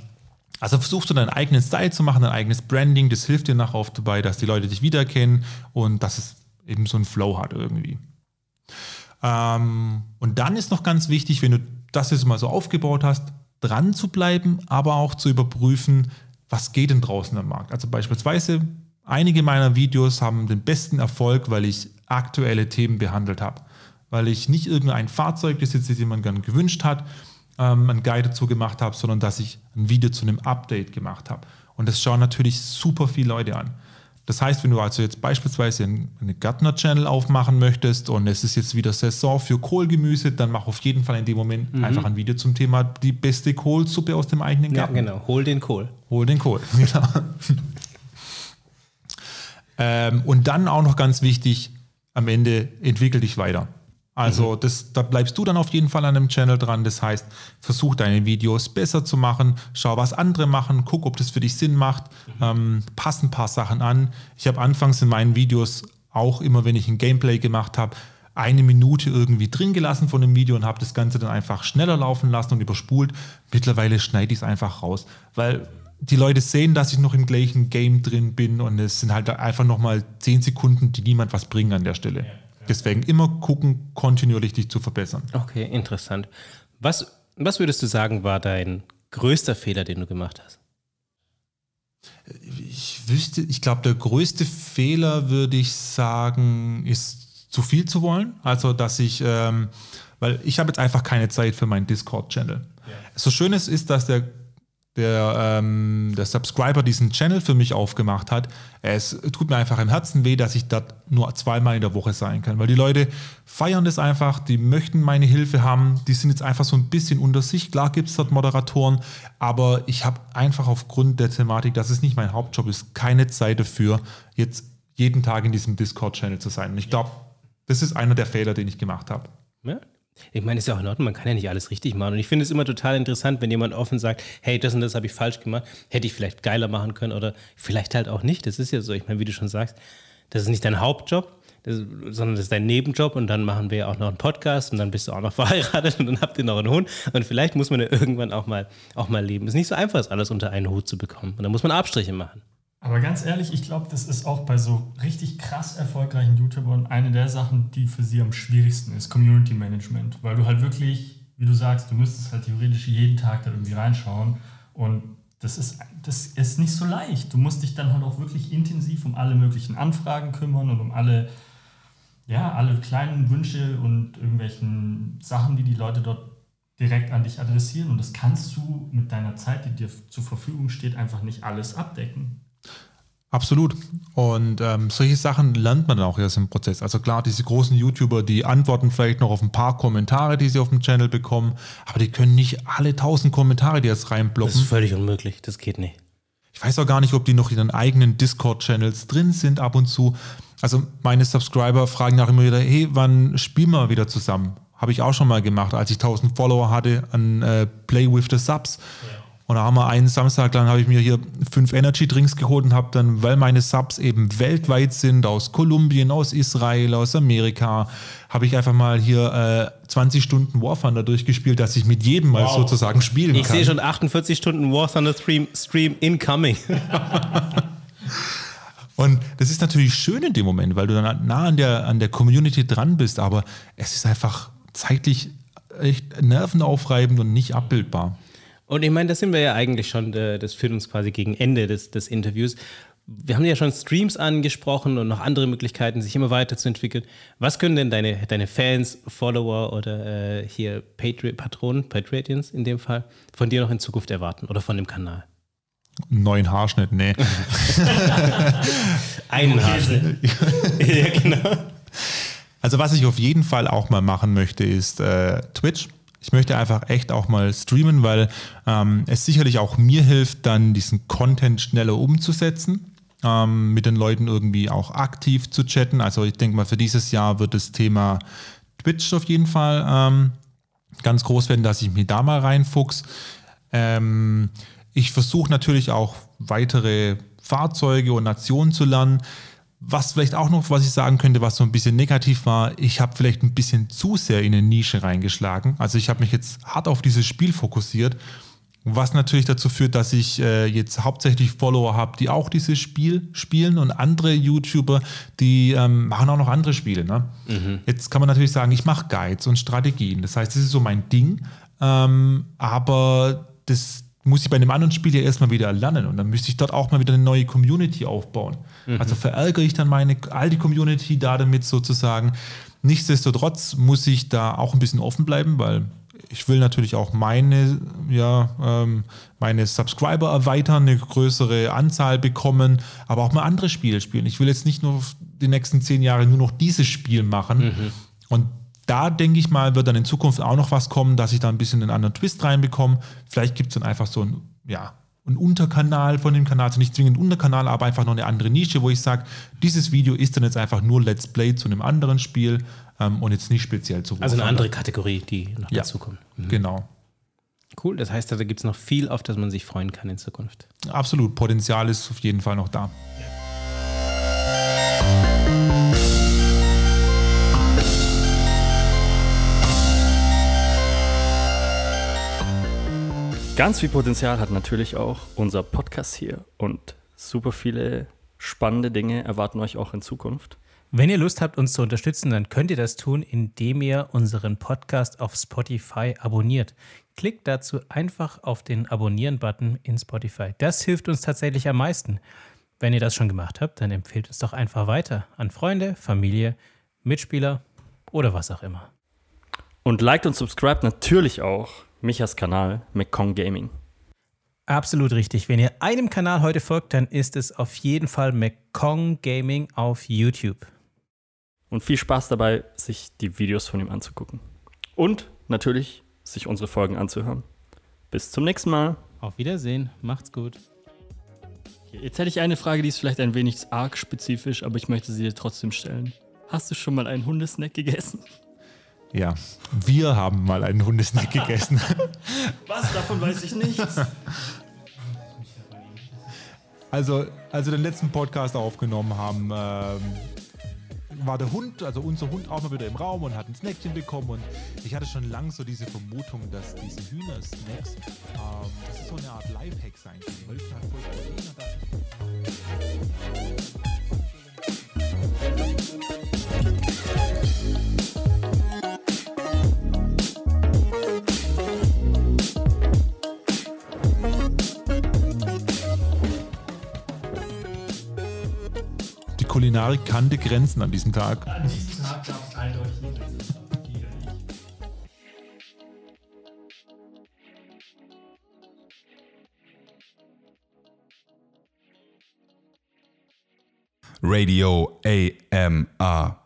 also versuchst du deinen eigenen Style zu machen, dein eigenes Branding. Das hilft dir nachher oft dabei, dass die Leute dich wiedererkennen und dass es eben so einen Flow hat irgendwie. Ähm, und dann ist noch ganz wichtig, wenn du das jetzt mal so aufgebaut hast, dran zu bleiben, aber auch zu überprüfen, was geht denn draußen am Markt. Also beispielsweise, einige meiner Videos haben den besten Erfolg, weil ich aktuelle Themen behandelt habe. Weil ich nicht irgendein Fahrzeug, das jetzt jemand gerne gewünscht hat, ähm, ein Guide dazu gemacht habe, sondern dass ich ein Video zu einem Update gemacht habe. Und das schauen natürlich super viele Leute an. Das heißt, wenn du also jetzt beispielsweise eine Gärtner-Channel aufmachen möchtest und es ist jetzt wieder Saison für Kohlgemüse, dann mach auf jeden Fall in dem Moment mhm. einfach ein Video zum Thema die beste Kohlsuppe aus dem eigenen Garten. Ja, genau. Hol den Kohl. Hol den Kohl, genau. ähm, und dann auch noch ganz wichtig, am Ende entwickel dich weiter. Also mhm. das, da bleibst du dann auf jeden Fall an dem Channel dran. Das heißt, versuch deine Videos besser zu machen, schau, was andere machen, guck, ob das für dich Sinn macht, mhm. ähm, pass ein paar Sachen an. Ich habe anfangs in meinen Videos auch immer, wenn ich ein Gameplay gemacht habe, eine Minute irgendwie drin gelassen von dem Video und habe das Ganze dann einfach schneller laufen lassen und überspult. Mittlerweile schneide ich es einfach raus, weil die Leute sehen, dass ich noch im gleichen Game drin bin und es sind halt einfach nochmal zehn Sekunden, die niemand was bringen an der Stelle. Ja. Deswegen immer gucken, kontinuierlich dich zu verbessern. Okay, interessant. Was, was würdest du sagen, war dein größter Fehler, den du gemacht hast? Ich wüsste, ich glaube, der größte Fehler, würde ich sagen, ist zu viel zu wollen. Also, dass ich, ähm, weil ich habe jetzt einfach keine Zeit für meinen Discord-Channel. Ja. So schön es ist, dass der der, ähm, der Subscriber diesen Channel für mich aufgemacht hat, es tut mir einfach im Herzen weh, dass ich dort nur zweimal in der Woche sein kann. Weil die Leute feiern das einfach, die möchten meine Hilfe haben, die sind jetzt einfach so ein bisschen unter sich. Klar gibt es dort Moderatoren, aber ich habe einfach aufgrund der Thematik, dass es nicht mein Hauptjob ist, keine Zeit dafür, jetzt jeden Tag in diesem Discord-Channel zu sein. Und ich glaube, das ist einer der Fehler, den ich gemacht habe. Ja, ich meine, ist ja auch in Ordnung, man kann ja nicht alles richtig machen. Und ich finde es immer total interessant, wenn jemand offen sagt, hey, das und das habe ich falsch gemacht, hätte ich vielleicht geiler machen können oder vielleicht halt auch nicht. Das ist ja so. Ich meine, wie du schon sagst, das ist nicht dein Hauptjob, das, sondern das ist dein Nebenjob und dann machen wir auch noch einen Podcast und dann bist du auch noch verheiratet und dann habt ihr noch einen Hund und vielleicht muss man ja irgendwann auch mal, auch mal leben. Es ist nicht so einfach, alles unter einen Hut zu bekommen und da muss man Abstriche machen. Aber ganz ehrlich, ich glaube, das ist auch bei so richtig krass erfolgreichen YouTubern eine der Sachen, die für sie am schwierigsten ist, Community Management. Weil du halt wirklich, wie du sagst, du müsstest halt theoretisch jeden Tag da irgendwie reinschauen. Und das ist, das ist nicht so leicht. Du musst dich dann halt auch wirklich intensiv um alle möglichen Anfragen kümmern und um alle, ja, alle kleinen Wünsche und irgendwelchen Sachen, die die Leute dort direkt an dich adressieren. Und das kannst du mit deiner Zeit, die dir zur Verfügung steht, einfach nicht alles abdecken. Absolut. Und ähm, solche Sachen lernt man dann auch erst im Prozess. Also klar, diese großen YouTuber, die antworten vielleicht noch auf ein paar Kommentare, die sie auf dem Channel bekommen, aber die können nicht alle tausend Kommentare, die jetzt reinblocken. Das ist völlig unmöglich, das geht nicht. Ich weiß auch gar nicht, ob die noch in ihren eigenen Discord-Channels drin sind ab und zu. Also meine Subscriber fragen nach immer wieder, hey, wann spielen wir wieder zusammen? Habe ich auch schon mal gemacht, als ich 1000 Follower hatte an äh, Play with the Subs. Ja. Und da haben wir einen Samstag lang, habe ich mir hier fünf Energy Drinks geholt und habe dann, weil meine Subs eben weltweit sind, aus Kolumbien, aus Israel, aus Amerika, habe ich einfach mal hier äh, 20 Stunden War Thunder durchgespielt, dass ich mit jedem mal wow. sozusagen spielen ich kann. Ich sehe schon 48 Stunden War Thunder Stream, Stream incoming. Und das ist natürlich schön in dem Moment, weil du dann nah an der, an der Community dran bist, aber es ist einfach zeitlich echt nervenaufreibend und nicht abbildbar. Und ich meine, da sind wir ja eigentlich schon, äh, das führt uns quasi gegen Ende des, des Interviews. Wir haben ja schon Streams angesprochen und noch andere Möglichkeiten, sich immer weiterzuentwickeln. Was können denn deine, deine Fans, Follower oder äh, hier Patri Patronen, Patriotians in dem Fall, von dir noch in Zukunft erwarten oder von dem Kanal? neuen Haarschnitt, nee. Einen Haarschnitt. ja, genau. Also was ich auf jeden Fall auch mal machen möchte, ist äh, Twitch. Ich möchte einfach echt auch mal streamen, weil ähm, es sicherlich auch mir hilft, dann diesen Content schneller umzusetzen, ähm, mit den Leuten irgendwie auch aktiv zu chatten. Also ich denke mal, für dieses Jahr wird das Thema Twitch auf jeden Fall ähm, ganz groß werden, dass ich mich da mal reinfuchs. Ähm, ich versuche natürlich auch weitere Fahrzeuge und Nationen zu lernen. Was vielleicht auch noch, was ich sagen könnte, was so ein bisschen negativ war, ich habe vielleicht ein bisschen zu sehr in eine Nische reingeschlagen. Also ich habe mich jetzt hart auf dieses Spiel fokussiert, was natürlich dazu führt, dass ich äh, jetzt hauptsächlich Follower habe, die auch dieses Spiel spielen und andere YouTuber, die ähm, machen auch noch andere Spiele. Ne? Mhm. Jetzt kann man natürlich sagen, ich mache Guides und Strategien. Das heißt, das ist so mein Ding. Ähm, aber das, muss ich bei einem anderen Spiel ja erstmal wieder lernen und dann müsste ich dort auch mal wieder eine neue Community aufbauen. Mhm. Also verärgere ich dann meine alte Community da damit sozusagen. Nichtsdestotrotz muss ich da auch ein bisschen offen bleiben, weil ich will natürlich auch meine, ja, ähm, meine Subscriber erweitern, eine größere Anzahl bekommen, aber auch mal andere Spiele spielen. Ich will jetzt nicht nur die nächsten zehn Jahre nur noch dieses Spiel machen. Mhm. Und da denke ich mal, wird dann in Zukunft auch noch was kommen, dass ich da ein bisschen einen anderen Twist reinbekomme. Vielleicht gibt es dann einfach so ein, ja, ein Unterkanal von dem Kanal, also nicht zwingend ein Unterkanal, aber einfach noch eine andere Nische, wo ich sage, dieses Video ist dann jetzt einfach nur Let's Play zu einem anderen Spiel ähm, und jetzt nicht speziell zu Also eine andere Kategorie, die noch ja, dazu kommt. Mhm. Genau. Cool, das heißt, da gibt es noch viel, auf das man sich freuen kann in Zukunft. Absolut, Potenzial ist auf jeden Fall noch da. Ganz viel Potenzial hat natürlich auch unser Podcast hier und super viele spannende Dinge erwarten euch auch in Zukunft. Wenn ihr Lust habt, uns zu unterstützen, dann könnt ihr das tun, indem ihr unseren Podcast auf Spotify abonniert. Klickt dazu einfach auf den Abonnieren-Button in Spotify. Das hilft uns tatsächlich am meisten. Wenn ihr das schon gemacht habt, dann empfehlt es doch einfach weiter an Freunde, Familie, Mitspieler oder was auch immer. Und liked und subscribt natürlich auch Michas Kanal, McCong Gaming. Absolut richtig. Wenn ihr einem Kanal heute folgt, dann ist es auf jeden Fall McCong Gaming auf YouTube. Und viel Spaß dabei, sich die Videos von ihm anzugucken. Und natürlich sich unsere Folgen anzuhören. Bis zum nächsten Mal. Auf Wiedersehen. Macht's gut. Jetzt hätte ich eine Frage, die ist vielleicht ein wenig arg spezifisch, aber ich möchte sie dir trotzdem stellen. Hast du schon mal einen Hundesnack gegessen? Ja, wir haben mal einen Hundesnack gegessen. Was? Davon weiß ich nichts. Also, als wir den letzten Podcast aufgenommen haben, ähm, war der Hund, also unser Hund auch mal wieder im Raum und hat ein Snackchen bekommen und ich hatte schon lange so diese Vermutung, dass diese Hühnersnacks, ähm, das ist so eine Art Lifehack sein können, weil es halt voll Protein und Kulinarik kannte Grenzen an diesem Tag. An diesem Tag gab es eindeutig eine Grenze. Radio AMR.